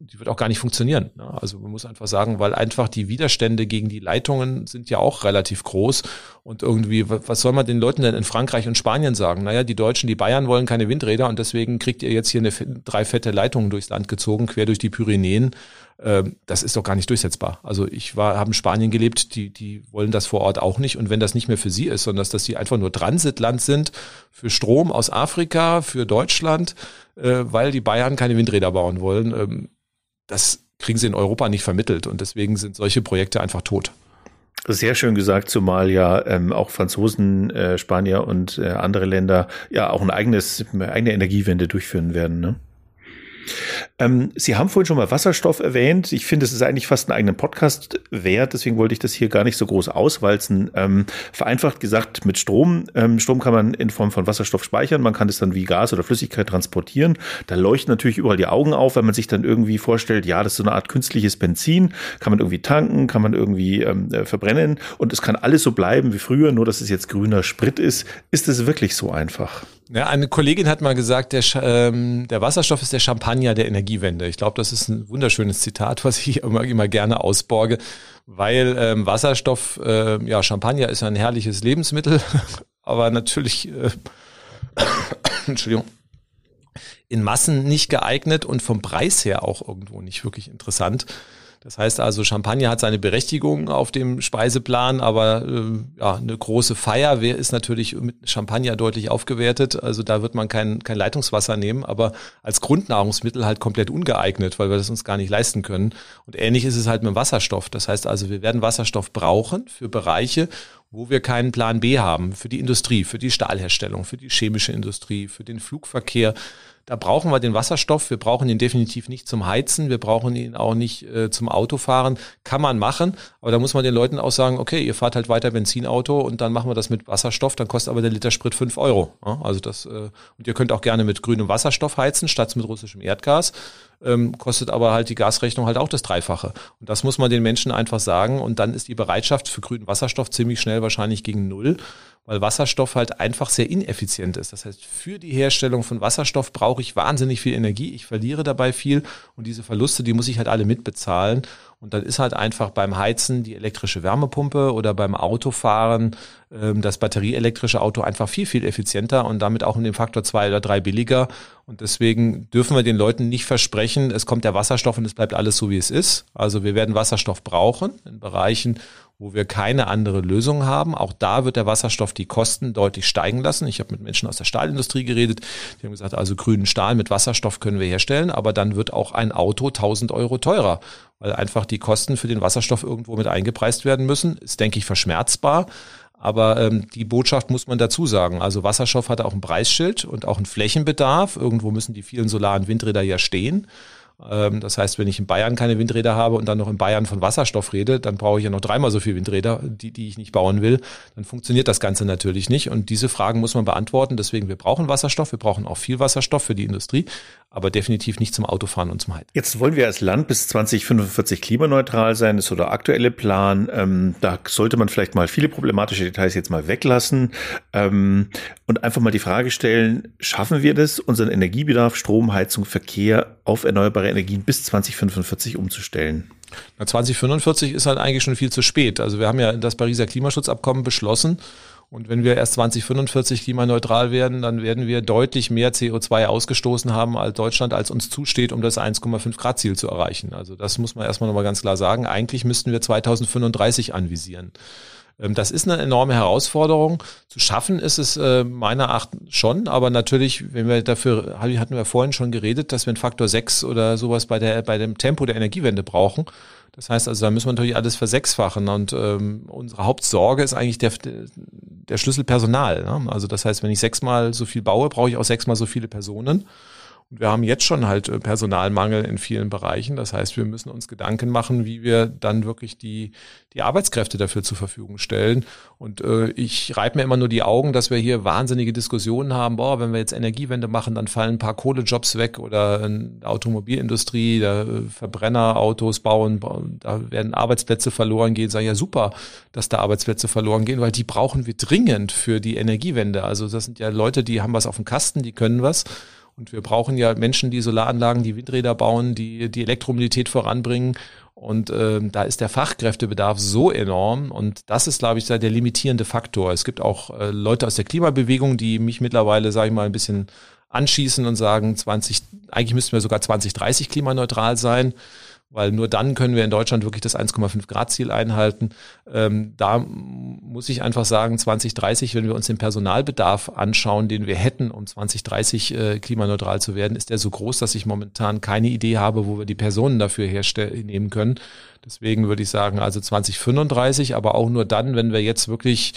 die wird auch gar nicht funktionieren. Ne? Also man muss einfach sagen, weil einfach die Widerstände gegen die Leitungen sind ja auch relativ groß. Und irgendwie, was soll man den Leuten denn in Frankreich und Spanien sagen? Naja, die Deutschen, die Bayern wollen keine Windräder und deswegen kriegt ihr jetzt hier eine drei fette Leitungen durchs Land gezogen, quer durch die Pyrenäen. Ähm, das ist doch gar nicht durchsetzbar. Also ich war, habe in Spanien gelebt, die, die wollen das vor Ort auch nicht. Und wenn das nicht mehr für sie ist, sondern dass sie einfach nur Transitland sind für Strom aus Afrika, für Deutschland, äh, weil die Bayern keine Windräder bauen wollen, ähm, das kriegen sie in Europa nicht vermittelt und deswegen sind solche Projekte einfach tot. Sehr schön gesagt, zumal ja ähm, auch Franzosen, äh, Spanier und äh, andere Länder ja auch ein eigenes, eine eigene Energiewende durchführen werden. Ne? Ähm, Sie haben vorhin schon mal Wasserstoff erwähnt. Ich finde, es ist eigentlich fast einen eigenen Podcast wert. Deswegen wollte ich das hier gar nicht so groß auswalzen. Ähm, vereinfacht gesagt, mit Strom. Ähm, Strom kann man in Form von Wasserstoff speichern. Man kann es dann wie Gas oder Flüssigkeit transportieren. Da leuchten natürlich überall die Augen auf, wenn man sich dann irgendwie vorstellt, ja, das ist so eine Art künstliches Benzin. Kann man irgendwie tanken, kann man irgendwie ähm, äh, verbrennen. Und es kann alles so bleiben wie früher, nur dass es jetzt grüner Sprit ist. Ist es wirklich so einfach? Ja, eine Kollegin hat mal gesagt, der, ähm, der Wasserstoff ist der Champagner der Energiewende. Ich glaube, das ist ein wunderschönes Zitat, was ich immer, immer gerne ausborge, weil ähm, Wasserstoff, äh, ja, Champagner ist ein herrliches Lebensmittel, aber natürlich, äh, Entschuldigung, in Massen nicht geeignet und vom Preis her auch irgendwo nicht wirklich interessant. Das heißt also, Champagner hat seine Berechtigung auf dem Speiseplan, aber äh, ja, eine große Feier ist natürlich mit Champagner deutlich aufgewertet. Also da wird man kein, kein Leitungswasser nehmen, aber als Grundnahrungsmittel halt komplett ungeeignet, weil wir das uns gar nicht leisten können. Und ähnlich ist es halt mit Wasserstoff. Das heißt also, wir werden Wasserstoff brauchen für Bereiche, wo wir keinen Plan B haben, für die Industrie, für die Stahlherstellung, für die chemische Industrie, für den Flugverkehr. Da brauchen wir den Wasserstoff. Wir brauchen ihn definitiv nicht zum Heizen. Wir brauchen ihn auch nicht äh, zum Autofahren. Kann man machen. Aber da muss man den Leuten auch sagen, okay, ihr fahrt halt weiter Benzinauto und dann machen wir das mit Wasserstoff. Dann kostet aber der Liter Sprit fünf Euro. Ja, also das, äh, und ihr könnt auch gerne mit grünem Wasserstoff heizen, statt mit russischem Erdgas. Ähm, kostet aber halt die Gasrechnung halt auch das Dreifache. Und das muss man den Menschen einfach sagen. Und dann ist die Bereitschaft für grünen Wasserstoff ziemlich schnell wahrscheinlich gegen Null weil Wasserstoff halt einfach sehr ineffizient ist. Das heißt, für die Herstellung von Wasserstoff brauche ich wahnsinnig viel Energie. Ich verliere dabei viel und diese Verluste, die muss ich halt alle mitbezahlen. Und dann ist halt einfach beim Heizen die elektrische Wärmepumpe oder beim Autofahren ähm, das batterieelektrische Auto einfach viel, viel effizienter und damit auch um den Faktor zwei oder drei billiger. Und deswegen dürfen wir den Leuten nicht versprechen, es kommt der Wasserstoff und es bleibt alles so, wie es ist. Also wir werden Wasserstoff brauchen in Bereichen, wo wir keine andere Lösung haben. Auch da wird der Wasserstoff die Kosten deutlich steigen lassen. Ich habe mit Menschen aus der Stahlindustrie geredet, die haben gesagt, also grünen Stahl mit Wasserstoff können wir herstellen, aber dann wird auch ein Auto 1000 Euro teurer, weil einfach die Kosten für den Wasserstoff irgendwo mit eingepreist werden müssen. Ist, denke ich, verschmerzbar. Aber ähm, die Botschaft muss man dazu sagen. Also Wasserstoff hat auch ein Preisschild und auch einen Flächenbedarf. Irgendwo müssen die vielen Solar- und Windräder ja stehen. Ähm, das heißt, wenn ich in Bayern keine Windräder habe und dann noch in Bayern von Wasserstoff rede, dann brauche ich ja noch dreimal so viele Windräder, die, die ich nicht bauen will. Dann funktioniert das Ganze natürlich nicht. Und diese Fragen muss man beantworten. Deswegen, wir brauchen Wasserstoff, wir brauchen auch viel Wasserstoff für die Industrie, aber definitiv nicht zum Autofahren und zum Heizen. Jetzt wollen wir als Land bis 2045 klimaneutral sein, das ist so der aktuelle Plan. Ähm, da sollte man vielleicht mal viele problematische Details jetzt mal weglassen ähm, und einfach mal die Frage stellen, schaffen wir das, unseren Energiebedarf, Strom, Heizung, Verkehr auf erneuerbare Energien bis 2045 umzustellen? Na, 2045 ist halt eigentlich schon viel zu spät. Also wir haben ja das Pariser Klimaschutzabkommen beschlossen und wenn wir erst 2045 klimaneutral werden, dann werden wir deutlich mehr CO2 ausgestoßen haben als Deutschland, als uns zusteht, um das 1,5 Grad Ziel zu erreichen. Also das muss man erstmal nochmal ganz klar sagen. Eigentlich müssten wir 2035 anvisieren. Ähm, das ist eine enorme Herausforderung. Zu schaffen ist es äh, meiner Achtung schon, aber natürlich, wenn wir dafür, hatten wir vorhin schon geredet, dass wir einen Faktor 6 oder sowas bei der, bei dem Tempo der Energiewende brauchen. Das heißt also, da müssen wir natürlich alles versechsfachen und ähm, unsere Hauptsorge ist eigentlich der, der Schlüssel Personal. Ne? Also das heißt, wenn ich sechsmal so viel baue, brauche ich auch sechsmal so viele Personen. Und wir haben jetzt schon halt äh, Personalmangel in vielen Bereichen. Das heißt, wir müssen uns Gedanken machen, wie wir dann wirklich die, die Arbeitskräfte dafür zur Verfügung stellen. Und äh, ich reibe mir immer nur die Augen, dass wir hier wahnsinnige Diskussionen haben. Boah, wenn wir jetzt Energiewende machen, dann fallen ein paar Kohlejobs weg oder in der Automobilindustrie, da äh, Verbrennerautos bauen, da werden Arbeitsplätze verloren gehen. Sag ja super, dass da Arbeitsplätze verloren gehen, weil die brauchen wir dringend für die Energiewende. Also das sind ja Leute, die haben was auf dem Kasten, die können was. Und wir brauchen ja Menschen, die Solaranlagen, die Windräder bauen, die die Elektromobilität voranbringen. Und ähm, da ist der Fachkräftebedarf so enorm. Und das ist, glaube ich, der limitierende Faktor. Es gibt auch äh, Leute aus der Klimabewegung, die mich mittlerweile, sage ich mal, ein bisschen anschießen und sagen, 20, eigentlich müssten wir sogar 2030 klimaneutral sein weil nur dann können wir in Deutschland wirklich das 1,5 Grad Ziel einhalten. Ähm, da muss ich einfach sagen, 2030, wenn wir uns den Personalbedarf anschauen, den wir hätten, um 2030 äh, klimaneutral zu werden, ist der so groß, dass ich momentan keine Idee habe, wo wir die Personen dafür herstellen nehmen können. Deswegen würde ich sagen, also 2035, aber auch nur dann, wenn wir jetzt wirklich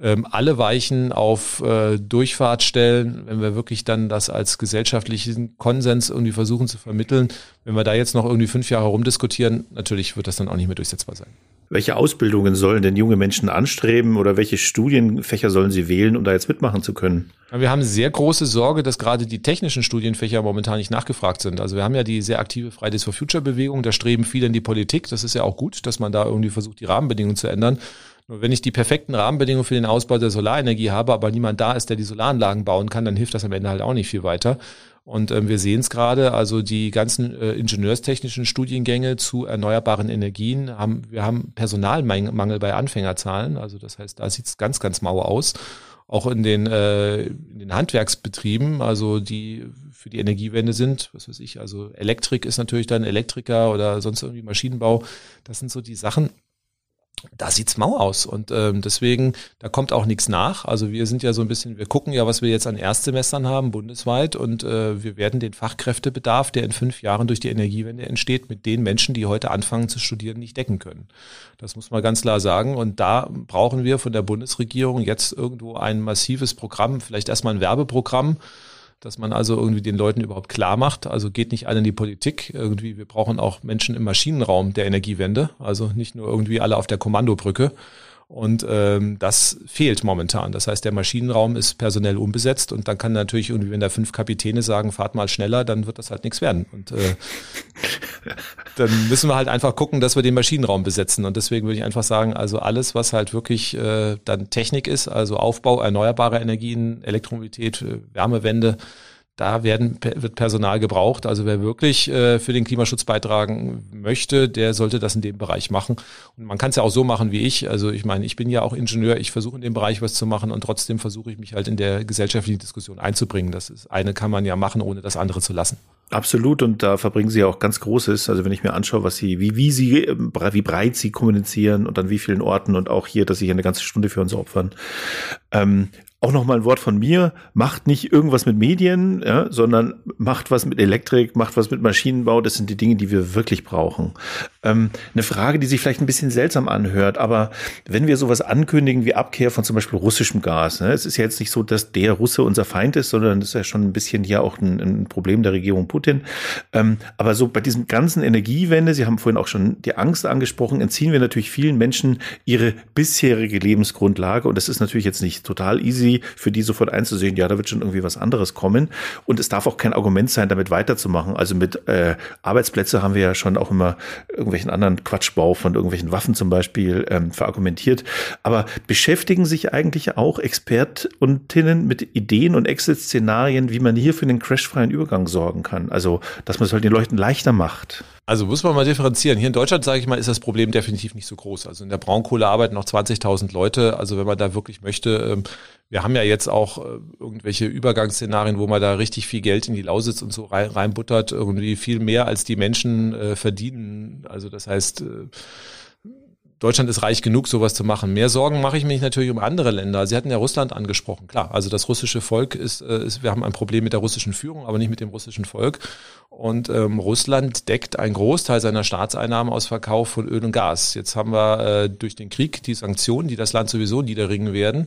ähm, alle Weichen auf äh, Durchfahrt stellen, wenn wir wirklich dann das als gesellschaftlichen Konsens irgendwie versuchen zu vermitteln. Wenn wir da jetzt noch irgendwie fünf Jahre rumdiskutieren, natürlich wird das dann auch nicht mehr durchsetzbar sein. Welche Ausbildungen sollen denn junge Menschen anstreben oder welche Studienfächer sollen sie wählen, um da jetzt mitmachen zu können? Wir haben sehr große Sorge, dass gerade die technischen Studienfächer momentan nicht nachgefragt sind. Also wir haben ja die sehr aktive Fridays for Future Bewegung, da streben viele in die Politik. Das ist ja auch gut, dass man da irgendwie versucht, die Rahmenbedingungen zu ändern. Nur wenn ich die perfekten Rahmenbedingungen für den Ausbau der Solarenergie habe, aber niemand da ist, der die Solaranlagen bauen kann, dann hilft das am Ende halt auch nicht viel weiter. Und ähm, wir sehen es gerade, also die ganzen äh, ingenieurstechnischen Studiengänge zu erneuerbaren Energien haben, wir haben Personalmangel bei Anfängerzahlen. Also das heißt, da sieht es ganz, ganz mau aus. Auch in den, äh, in den Handwerksbetrieben, also die für die Energiewende sind, was weiß ich, also Elektrik ist natürlich dann Elektriker oder sonst irgendwie Maschinenbau. Das sind so die Sachen, da sieht's mau aus und ähm, deswegen da kommt auch nichts nach. Also wir sind ja so ein bisschen, wir gucken ja, was wir jetzt an Erstsemestern haben bundesweit und äh, wir werden den Fachkräftebedarf, der in fünf Jahren durch die Energiewende entsteht, mit den Menschen, die heute anfangen zu studieren, nicht decken können. Das muss man ganz klar sagen und da brauchen wir von der Bundesregierung jetzt irgendwo ein massives Programm, vielleicht erstmal ein Werbeprogramm dass man also irgendwie den Leuten überhaupt klar macht, also geht nicht alle in die Politik, irgendwie, wir brauchen auch Menschen im Maschinenraum der Energiewende, also nicht nur irgendwie alle auf der Kommandobrücke. Und ähm, das fehlt momentan. Das heißt, der Maschinenraum ist personell unbesetzt und dann kann natürlich irgendwie, wenn da fünf Kapitäne sagen, fahrt mal schneller, dann wird das halt nichts werden. Und äh, dann müssen wir halt einfach gucken, dass wir den Maschinenraum besetzen. Und deswegen würde ich einfach sagen, also alles, was halt wirklich äh, dann Technik ist, also Aufbau erneuerbarer Energien, Elektromobilität, äh, Wärmewende, da werden, wird Personal gebraucht. Also wer wirklich äh, für den Klimaschutz beitragen möchte, der sollte das in dem Bereich machen. Und man kann es ja auch so machen wie ich. Also ich meine, ich bin ja auch Ingenieur, ich versuche in dem Bereich was zu machen und trotzdem versuche ich mich halt in der gesellschaftlichen Diskussion einzubringen. Das ist eine kann man ja machen, ohne das andere zu lassen. Absolut und da verbringen sie auch ganz Großes. Also wenn ich mir anschaue, was sie, wie, wie sie, wie breit sie kommunizieren und an wie vielen Orten und auch hier, dass sie hier eine ganze Stunde für uns opfern. Ähm, auch noch mal ein Wort von mir, macht nicht irgendwas mit Medien, ja, sondern macht was mit Elektrik, macht was mit Maschinenbau. Das sind die Dinge, die wir wirklich brauchen. Ähm, eine Frage, die sich vielleicht ein bisschen seltsam anhört, aber wenn wir sowas ankündigen wie Abkehr von zum Beispiel russischem Gas, ne, es ist ja jetzt nicht so, dass der Russe unser Feind ist, sondern es ist ja schon ein bisschen hier auch ein, ein Problem der Regierung Putin. Ähm, aber so bei diesem ganzen Energiewende, Sie haben vorhin auch schon die Angst angesprochen, entziehen wir natürlich vielen Menschen ihre bisherige Lebensgrundlage und das ist natürlich jetzt nicht total easy für die sofort einzusehen, ja, da wird schon irgendwie was anderes kommen. Und es darf auch kein Argument sein, damit weiterzumachen. Also mit äh, Arbeitsplätze haben wir ja schon auch immer irgendwelchen anderen Quatschbau von irgendwelchen Waffen zum Beispiel ähm, verargumentiert. Aber beschäftigen sich eigentlich auch Expertinnen mit Ideen und Exit-Szenarien, wie man hier für den crashfreien Übergang sorgen kann? Also, dass man es halt den Leuten leichter macht. Also muss man mal differenzieren. Hier in Deutschland, sage ich mal, ist das Problem definitiv nicht so groß. Also in der Braunkohle arbeiten noch 20.000 Leute. Also wenn man da wirklich möchte, ähm, wir haben ja jetzt auch äh, irgendwelche Übergangsszenarien, wo man da richtig viel Geld in die Lausitz und so rein, reinbuttert, irgendwie viel mehr als die Menschen äh, verdienen. Also das heißt, äh, Deutschland ist reich genug, sowas zu machen. Mehr Sorgen mache ich mich natürlich um andere Länder. Sie hatten ja Russland angesprochen. Klar, also das russische Volk ist, äh, ist wir haben ein Problem mit der russischen Führung, aber nicht mit dem russischen Volk. Und ähm, Russland deckt einen Großteil seiner Staatseinnahmen aus Verkauf von Öl und Gas. Jetzt haben wir äh, durch den Krieg die Sanktionen, die das Land sowieso niederringen werden.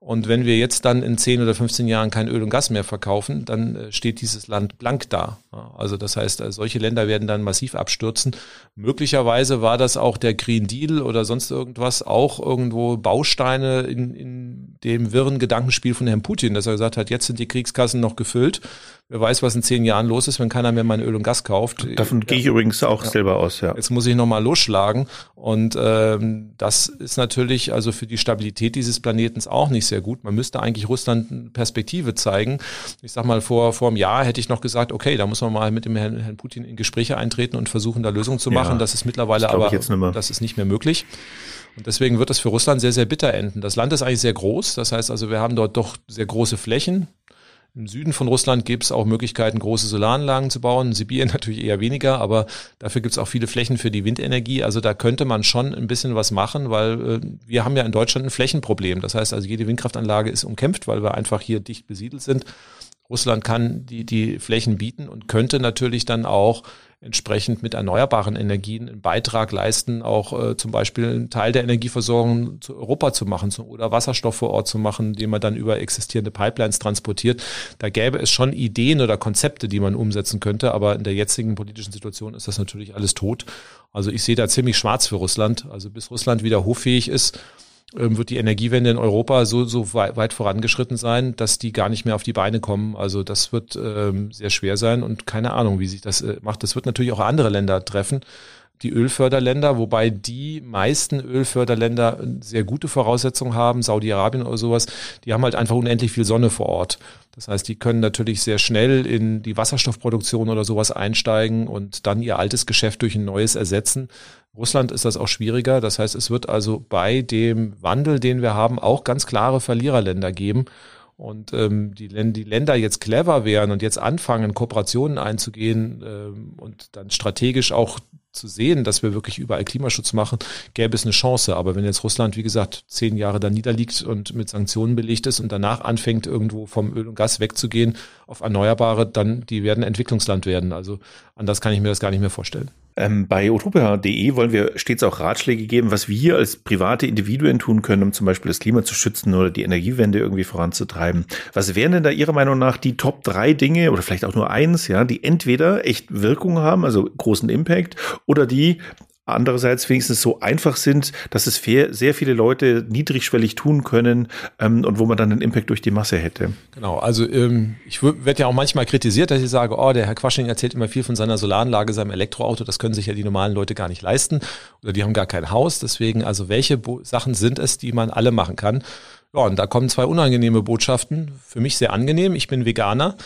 Und wenn wir jetzt dann in 10 oder 15 Jahren kein Öl und Gas mehr verkaufen, dann äh, steht dieses Land blank da. Also das heißt, äh, solche Länder werden dann massiv abstürzen. Möglicherweise war das auch der Green Deal oder sonst irgendwas auch irgendwo Bausteine in, in dem wirren Gedankenspiel von Herrn Putin, dass er gesagt hat, jetzt sind die Kriegskassen noch gefüllt. Wer weiß, was in zehn Jahren los ist, wenn keiner mehr mein Öl und Gas kauft. Davon ja. gehe ich übrigens auch ja. selber aus, ja. Jetzt muss ich nochmal losschlagen. Und ähm, das ist natürlich also für die Stabilität dieses Planetens auch nicht sehr gut. Man müsste eigentlich Russland eine Perspektive zeigen. Ich sag mal, vor, vor einem Jahr hätte ich noch gesagt, okay, da muss man mal mit dem Herrn, Herrn Putin in Gespräche eintreten und versuchen, da Lösungen zu machen. Ja, das ist mittlerweile das aber, das ist nicht mehr möglich. Und deswegen wird das für Russland sehr, sehr bitter enden. Das Land ist eigentlich sehr groß. Das heißt also, wir haben dort doch sehr große Flächen. Im Süden von Russland gibt es auch Möglichkeiten, große Solaranlagen zu bauen. In Sibirien natürlich eher weniger, aber dafür gibt es auch viele Flächen für die Windenergie. Also da könnte man schon ein bisschen was machen, weil äh, wir haben ja in Deutschland ein Flächenproblem. Das heißt also, jede Windkraftanlage ist umkämpft, weil wir einfach hier dicht besiedelt sind. Russland kann die, die Flächen bieten und könnte natürlich dann auch entsprechend mit erneuerbaren Energien einen Beitrag leisten, auch äh, zum Beispiel einen Teil der Energieversorgung zu Europa zu machen zu, oder Wasserstoff vor Ort zu machen, den man dann über existierende Pipelines transportiert. Da gäbe es schon Ideen oder Konzepte, die man umsetzen könnte, aber in der jetzigen politischen Situation ist das natürlich alles tot. Also ich sehe da ziemlich schwarz für Russland. Also bis Russland wieder hoffähig ist, wird die Energiewende in Europa so, so weit vorangeschritten sein, dass die gar nicht mehr auf die Beine kommen. Also das wird ähm, sehr schwer sein und keine Ahnung, wie sich das äh, macht. Das wird natürlich auch andere Länder treffen die Ölförderländer, wobei die meisten Ölförderländer sehr gute Voraussetzungen haben, Saudi-Arabien oder sowas, die haben halt einfach unendlich viel Sonne vor Ort. Das heißt, die können natürlich sehr schnell in die Wasserstoffproduktion oder sowas einsteigen und dann ihr altes Geschäft durch ein neues ersetzen. Russland ist das auch schwieriger. Das heißt, es wird also bei dem Wandel, den wir haben, auch ganz klare Verliererländer geben. Und ähm, die, die Länder jetzt clever wären und jetzt anfangen, Kooperationen einzugehen ähm, und dann strategisch auch zu sehen, dass wir wirklich überall Klimaschutz machen, gäbe es eine Chance. Aber wenn jetzt Russland, wie gesagt, zehn Jahre da niederliegt und mit Sanktionen belegt ist und danach anfängt, irgendwo vom Öl und Gas wegzugehen auf Erneuerbare, dann die werden Entwicklungsland werden. Also anders kann ich mir das gar nicht mehr vorstellen. Ähm, bei utopia.de wollen wir stets auch Ratschläge geben, was wir als private Individuen tun können, um zum Beispiel das Klima zu schützen oder die Energiewende irgendwie voranzutreiben. Was wären denn da Ihrer Meinung nach die Top drei Dinge oder vielleicht auch nur eins, ja, die entweder echt Wirkung haben, also großen Impact, oder die andererseits wenigstens so einfach sind, dass es sehr viele Leute niedrigschwellig tun können ähm, und wo man dann einen Impact durch die Masse hätte. Genau, also ähm, ich werde ja auch manchmal kritisiert, dass ich sage, oh, der Herr Quasching erzählt immer viel von seiner Solaranlage, seinem Elektroauto, das können sich ja die normalen Leute gar nicht leisten oder die haben gar kein Haus. Deswegen, also welche Bo Sachen sind es, die man alle machen kann? Ja, und da kommen zwei unangenehme Botschaften. Für mich sehr angenehm. Ich bin Veganer.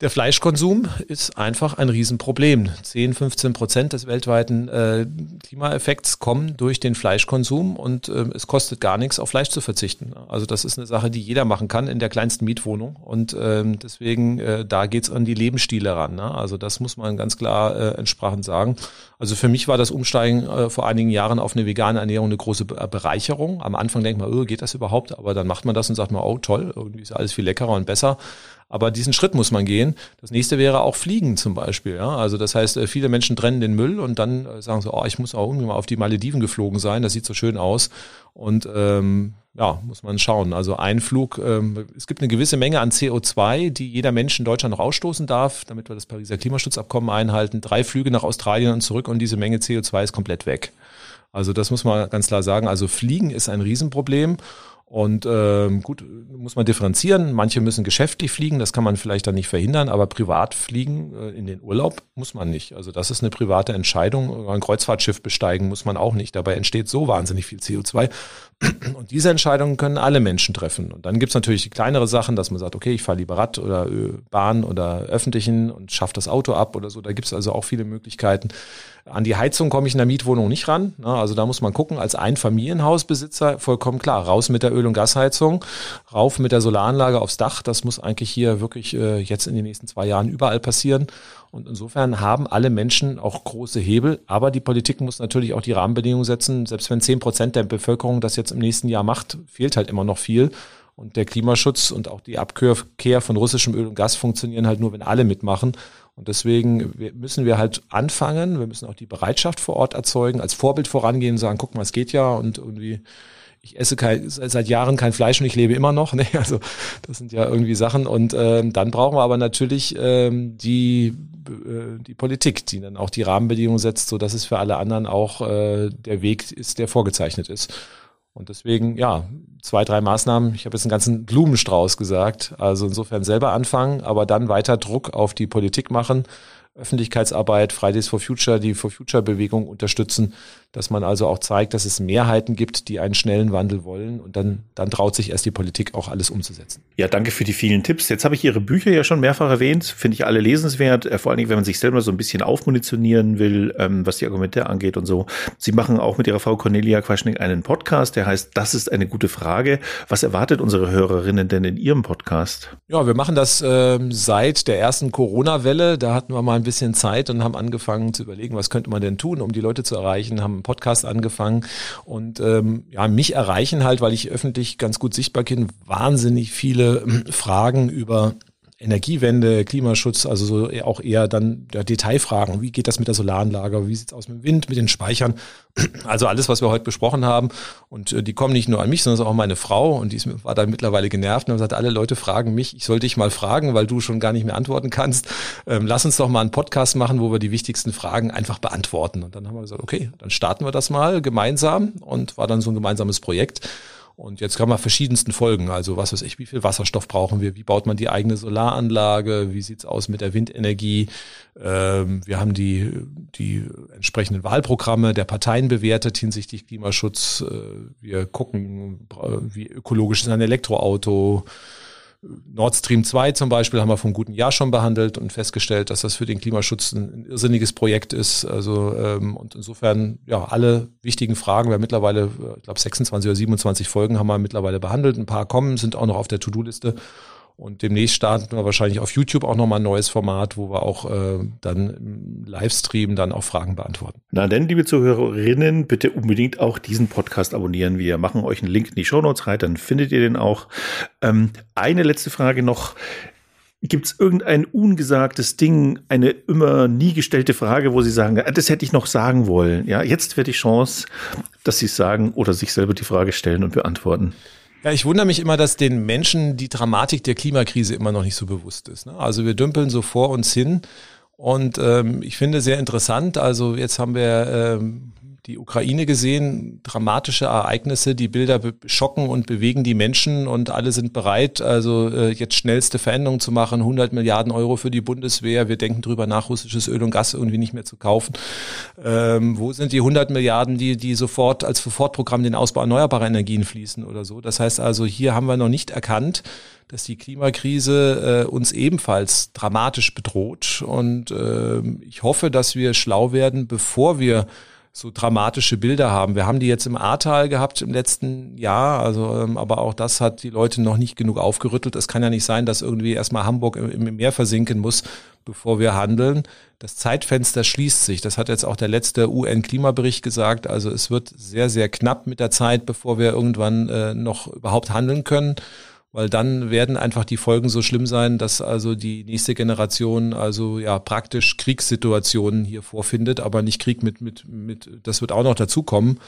Der Fleischkonsum ist einfach ein Riesenproblem. 10, 15 Prozent des weltweiten äh, Klimaeffekts kommen durch den Fleischkonsum und äh, es kostet gar nichts, auf Fleisch zu verzichten. Also das ist eine Sache, die jeder machen kann in der kleinsten Mietwohnung und ähm, deswegen, äh, da geht's an die Lebensstile ran. Ne? Also das muss man ganz klar äh, entsprechend sagen. Also für mich war das Umsteigen äh, vor einigen Jahren auf eine vegane Ernährung eine große Bereicherung. Am Anfang denkt man, oh, geht das überhaupt? Aber dann macht man das und sagt man, oh toll, irgendwie ist alles viel leckerer und besser. Aber diesen Schritt muss man gehen. Das nächste wäre auch Fliegen zum Beispiel. Ja? Also das heißt, äh, viele Menschen trennen den Müll und dann äh, sagen so, oh, ich muss auch irgendwie mal auf die Malediven geflogen sein, das sieht so schön aus. Und ähm, ja, muss man schauen. Also ein Flug, ähm, es gibt eine gewisse Menge an CO2, die jeder Mensch in Deutschland noch ausstoßen darf, damit wir das Pariser Klimaschutzabkommen einhalten. Drei Flüge nach Australien und zurück und diese Menge CO2 ist komplett weg. Also das muss man ganz klar sagen. Also Fliegen ist ein Riesenproblem. Und ähm, gut, muss man differenzieren. Manche müssen geschäftlich fliegen, das kann man vielleicht dann nicht verhindern, aber privat fliegen äh, in den Urlaub muss man nicht. Also das ist eine private Entscheidung. Ein Kreuzfahrtschiff besteigen muss man auch nicht. Dabei entsteht so wahnsinnig viel CO2. Und diese Entscheidungen können alle Menschen treffen. Und dann gibt's natürlich die kleinere Sachen, dass man sagt, okay, ich fahre lieber Rad oder Bahn oder öffentlichen und schaffe das Auto ab oder so. Da gibt's also auch viele Möglichkeiten. An die Heizung komme ich in der Mietwohnung nicht ran. Also da muss man gucken, als Einfamilienhausbesitzer vollkommen klar, raus mit der Öl- und Gasheizung, rauf mit der Solaranlage aufs Dach. Das muss eigentlich hier wirklich äh, jetzt in den nächsten zwei Jahren überall passieren. Und insofern haben alle Menschen auch große Hebel. Aber die Politik muss natürlich auch die Rahmenbedingungen setzen. Selbst wenn zehn Prozent der Bevölkerung das jetzt im nächsten Jahr macht, fehlt halt immer noch viel. Und der Klimaschutz und auch die Abkehr von russischem Öl und Gas funktionieren halt nur, wenn alle mitmachen. Und deswegen müssen wir halt anfangen, wir müssen auch die Bereitschaft vor Ort erzeugen, als Vorbild vorangehen, sagen, guck mal, es geht ja und irgendwie ich esse kein, seit Jahren kein Fleisch und ich lebe immer noch. Ne? Also das sind ja irgendwie Sachen. Und ähm, dann brauchen wir aber natürlich ähm, die, äh, die Politik, die dann auch die Rahmenbedingungen setzt, so dass es für alle anderen auch äh, der Weg ist, der vorgezeichnet ist. Und deswegen, ja, zwei, drei Maßnahmen. Ich habe jetzt einen ganzen Blumenstrauß gesagt. Also insofern selber anfangen, aber dann weiter Druck auf die Politik machen, Öffentlichkeitsarbeit, Fridays for Future, die For Future Bewegung unterstützen, dass man also auch zeigt, dass es Mehrheiten gibt, die einen schnellen Wandel wollen und dann, dann traut sich erst die Politik auch alles umzusetzen. Ja, danke für die vielen Tipps. Jetzt habe ich Ihre Bücher ja schon mehrfach erwähnt, finde ich alle lesenswert, äh, vor allen Dingen, wenn man sich selber so ein bisschen aufmunitionieren will, ähm, was die Argumente angeht und so. Sie machen auch mit Ihrer Frau Cornelia Quaschning einen Podcast, der heißt Das ist eine gute Frage. Was erwartet unsere Hörerinnen denn in Ihrem Podcast? Ja, wir machen das ähm, seit der ersten Corona-Welle. Da hatten wir mal ein bisschen Zeit und haben angefangen zu überlegen, was könnte man denn tun, um die Leute zu erreichen, haben Podcast angefangen. Und ähm, ja, mich erreichen halt, weil ich öffentlich ganz gut sichtbar bin, wahnsinnig viele ähm, Fragen über Energiewende, Klimaschutz, also so auch eher dann ja, Detailfragen. Wie geht das mit der Solaranlage? Wie sieht's aus mit dem Wind, mit den Speichern? Also alles, was wir heute besprochen haben. Und äh, die kommen nicht nur an mich, sondern auch meine Frau. Und die ist, war dann mittlerweile genervt und hat gesagt, alle Leute fragen mich, ich soll dich mal fragen, weil du schon gar nicht mehr antworten kannst. Ähm, lass uns doch mal einen Podcast machen, wo wir die wichtigsten Fragen einfach beantworten. Und dann haben wir gesagt, okay, dann starten wir das mal gemeinsam und war dann so ein gemeinsames Projekt. Und jetzt kann man verschiedensten Folgen. Also was weiß ich, wie viel Wasserstoff brauchen wir? Wie baut man die eigene Solaranlage? Wie sieht's aus mit der Windenergie? Ähm, wir haben die, die entsprechenden Wahlprogramme der Parteien bewertet hinsichtlich Klimaschutz. Äh, wir gucken, wie ökologisch ist ein Elektroauto Nord Stream 2 zum Beispiel haben wir vom guten Jahr schon behandelt und festgestellt, dass das für den Klimaschutz ein, irrsinniges Projekt ist. Also ähm, und insofern ja alle wichtigen Fragen. Wir haben mittlerweile, ich glaube 26 oder 27 Folgen haben wir mittlerweile behandelt. Ein paar kommen, sind auch noch auf der To-Do-Liste. Und demnächst starten wir wahrscheinlich auf YouTube auch nochmal ein neues Format, wo wir auch äh, dann im Livestream dann auch Fragen beantworten. Na denn, liebe Zuhörerinnen, bitte unbedingt auch diesen Podcast abonnieren. Wir machen euch einen Link in die Show Notes rein, dann findet ihr den auch. Ähm, eine letzte Frage noch. Gibt es irgendein ungesagtes Ding, eine immer nie gestellte Frage, wo Sie sagen, ah, das hätte ich noch sagen wollen? Ja, jetzt wäre die Chance, dass Sie es sagen oder sich selber die Frage stellen und beantworten. Ja, ich wundere mich immer, dass den Menschen die Dramatik der Klimakrise immer noch nicht so bewusst ist. Ne? Also wir dümpeln so vor uns hin und ähm, ich finde sehr interessant, also jetzt haben wir ähm, die Ukraine gesehen, dramatische Ereignisse, die Bilder schocken und bewegen die Menschen und alle sind bereit, also äh, jetzt schnellste Veränderungen zu machen, 100 Milliarden Euro für die Bundeswehr, wir denken drüber nach, russisches Öl und Gas irgendwie nicht mehr zu kaufen. Ähm, wo sind die 100 Milliarden, die, die sofort als Sofortprogramm den Ausbau erneuerbarer Energien fließen oder so? Das heißt also, hier haben wir noch nicht erkannt, dass die Klimakrise äh, uns ebenfalls dramatisch bedroht. Und äh, ich hoffe, dass wir schlau werden, bevor wir so dramatische Bilder haben. Wir haben die jetzt im Ahrtal gehabt im letzten Jahr, also ähm, aber auch das hat die Leute noch nicht genug aufgerüttelt. Es kann ja nicht sein, dass irgendwie erstmal Hamburg im, im Meer versinken muss, bevor wir handeln. Das Zeitfenster schließt sich. Das hat jetzt auch der letzte UN-Klimabericht gesagt. Also es wird sehr, sehr knapp mit der Zeit, bevor wir irgendwann äh, noch überhaupt handeln können weil dann werden einfach die Folgen so schlimm sein, dass also die nächste Generation also ja praktisch Kriegssituationen hier vorfindet, aber nicht Krieg mit mit mit das wird auch noch dazukommen,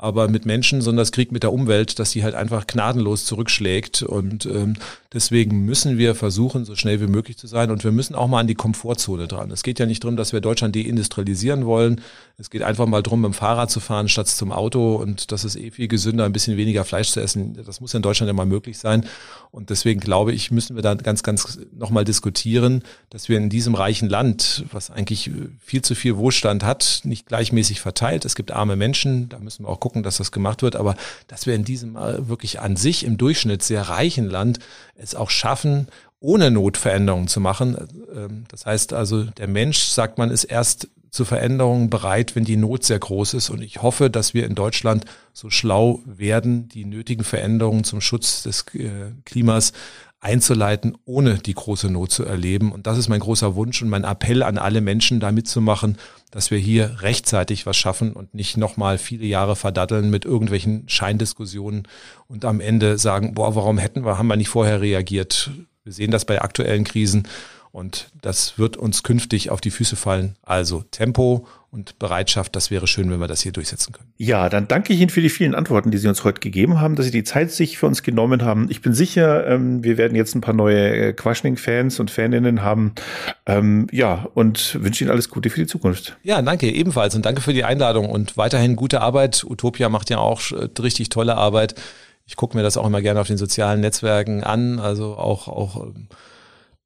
aber mit Menschen, sondern das Krieg mit der Umwelt, dass die halt einfach gnadenlos zurückschlägt und ähm, deswegen müssen wir versuchen, so schnell wie möglich zu sein und wir müssen auch mal an die Komfortzone dran. Es geht ja nicht darum, dass wir Deutschland deindustrialisieren wollen. Es geht einfach mal darum, mit dem Fahrrad zu fahren statt zum Auto und das ist eh viel gesünder, ein bisschen weniger Fleisch zu essen. Das muss in Deutschland mal möglich sein und deswegen glaube ich, müssen wir da ganz, ganz nochmal diskutieren, dass wir in diesem reichen Land, was eigentlich viel zu viel Wohlstand hat, nicht gleichmäßig verteilt. Es gibt arme Menschen, da müssen wir auch gucken, gucken, dass das gemacht wird, aber dass wir in diesem äh, wirklich an sich im Durchschnitt sehr reichen Land es auch schaffen, ohne Notveränderungen zu machen. Ähm, das heißt also, der Mensch, sagt man, ist erst zu Veränderungen bereit, wenn die Not sehr groß ist. Und ich hoffe, dass wir in Deutschland so schlau werden, die nötigen Veränderungen zum Schutz des äh, Klimas einzuleiten, ohne die große Not zu erleben. Und das ist mein großer Wunsch und mein Appell an alle Menschen, da mitzumachen, dass wir hier rechtzeitig was schaffen und nicht nochmal viele Jahre verdatteln mit irgendwelchen Scheindiskussionen und am Ende sagen, boah, warum hätten wir, haben wir nicht vorher reagiert? Wir sehen das bei aktuellen Krisen und das wird uns künftig auf die Füße fallen. Also Tempo und Bereitschaft, das wäre schön, wenn wir das hier durchsetzen können. Ja, dann danke ich Ihnen für die vielen Antworten, die Sie uns heute gegeben haben, dass Sie die Zeit sich für uns genommen haben. Ich bin sicher, ähm, wir werden jetzt ein paar neue äh, Quaschning-Fans und Faninnen haben. Ähm, ja, und wünsche Ihnen alles Gute für die Zukunft. Ja, danke ebenfalls und danke für die Einladung und weiterhin gute Arbeit. Utopia macht ja auch äh, richtig tolle Arbeit. Ich gucke mir das auch immer gerne auf den sozialen Netzwerken an, also auch, auch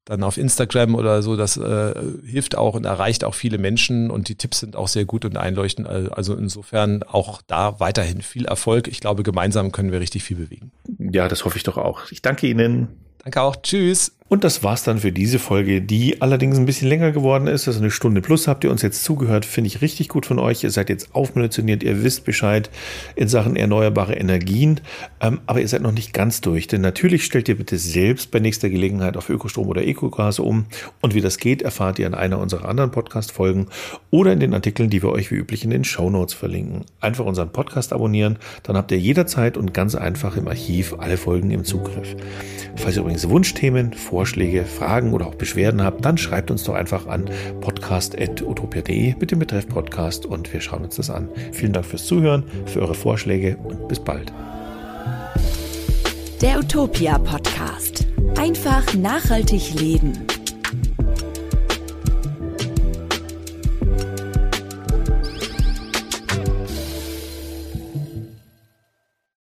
dann auf Instagram oder so, das äh, hilft auch und erreicht auch viele Menschen und die Tipps sind auch sehr gut und einleuchtend. Also insofern auch da weiterhin viel Erfolg. Ich glaube, gemeinsam können wir richtig viel bewegen. Ja, das hoffe ich doch auch. Ich danke Ihnen. Danke auch. Tschüss. Und das war's dann für diese Folge, die allerdings ein bisschen länger geworden ist. Also eine Stunde plus habt ihr uns jetzt zugehört. Finde ich richtig gut von euch. Ihr seid jetzt aufmunitioniert. Ihr wisst Bescheid in Sachen erneuerbare Energien. Ähm, aber ihr seid noch nicht ganz durch. Denn natürlich stellt ihr bitte selbst bei nächster Gelegenheit auf Ökostrom oder Ökogas um. Und wie das geht, erfahrt ihr in einer unserer anderen Podcast-Folgen oder in den Artikeln, die wir euch wie üblich in den Show Notes verlinken. Einfach unseren Podcast abonnieren. Dann habt ihr jederzeit und ganz einfach im Archiv alle Folgen im Zugriff. Falls ihr übrigens Wunschthemen, Vorschläge, Fragen oder auch Beschwerden habt, dann schreibt uns doch einfach an podcast.utopia.de mit dem Betreff Podcast und wir schauen uns das an. Vielen Dank fürs Zuhören, für eure Vorschläge und bis bald. Der Utopia Podcast. Einfach nachhaltig leben.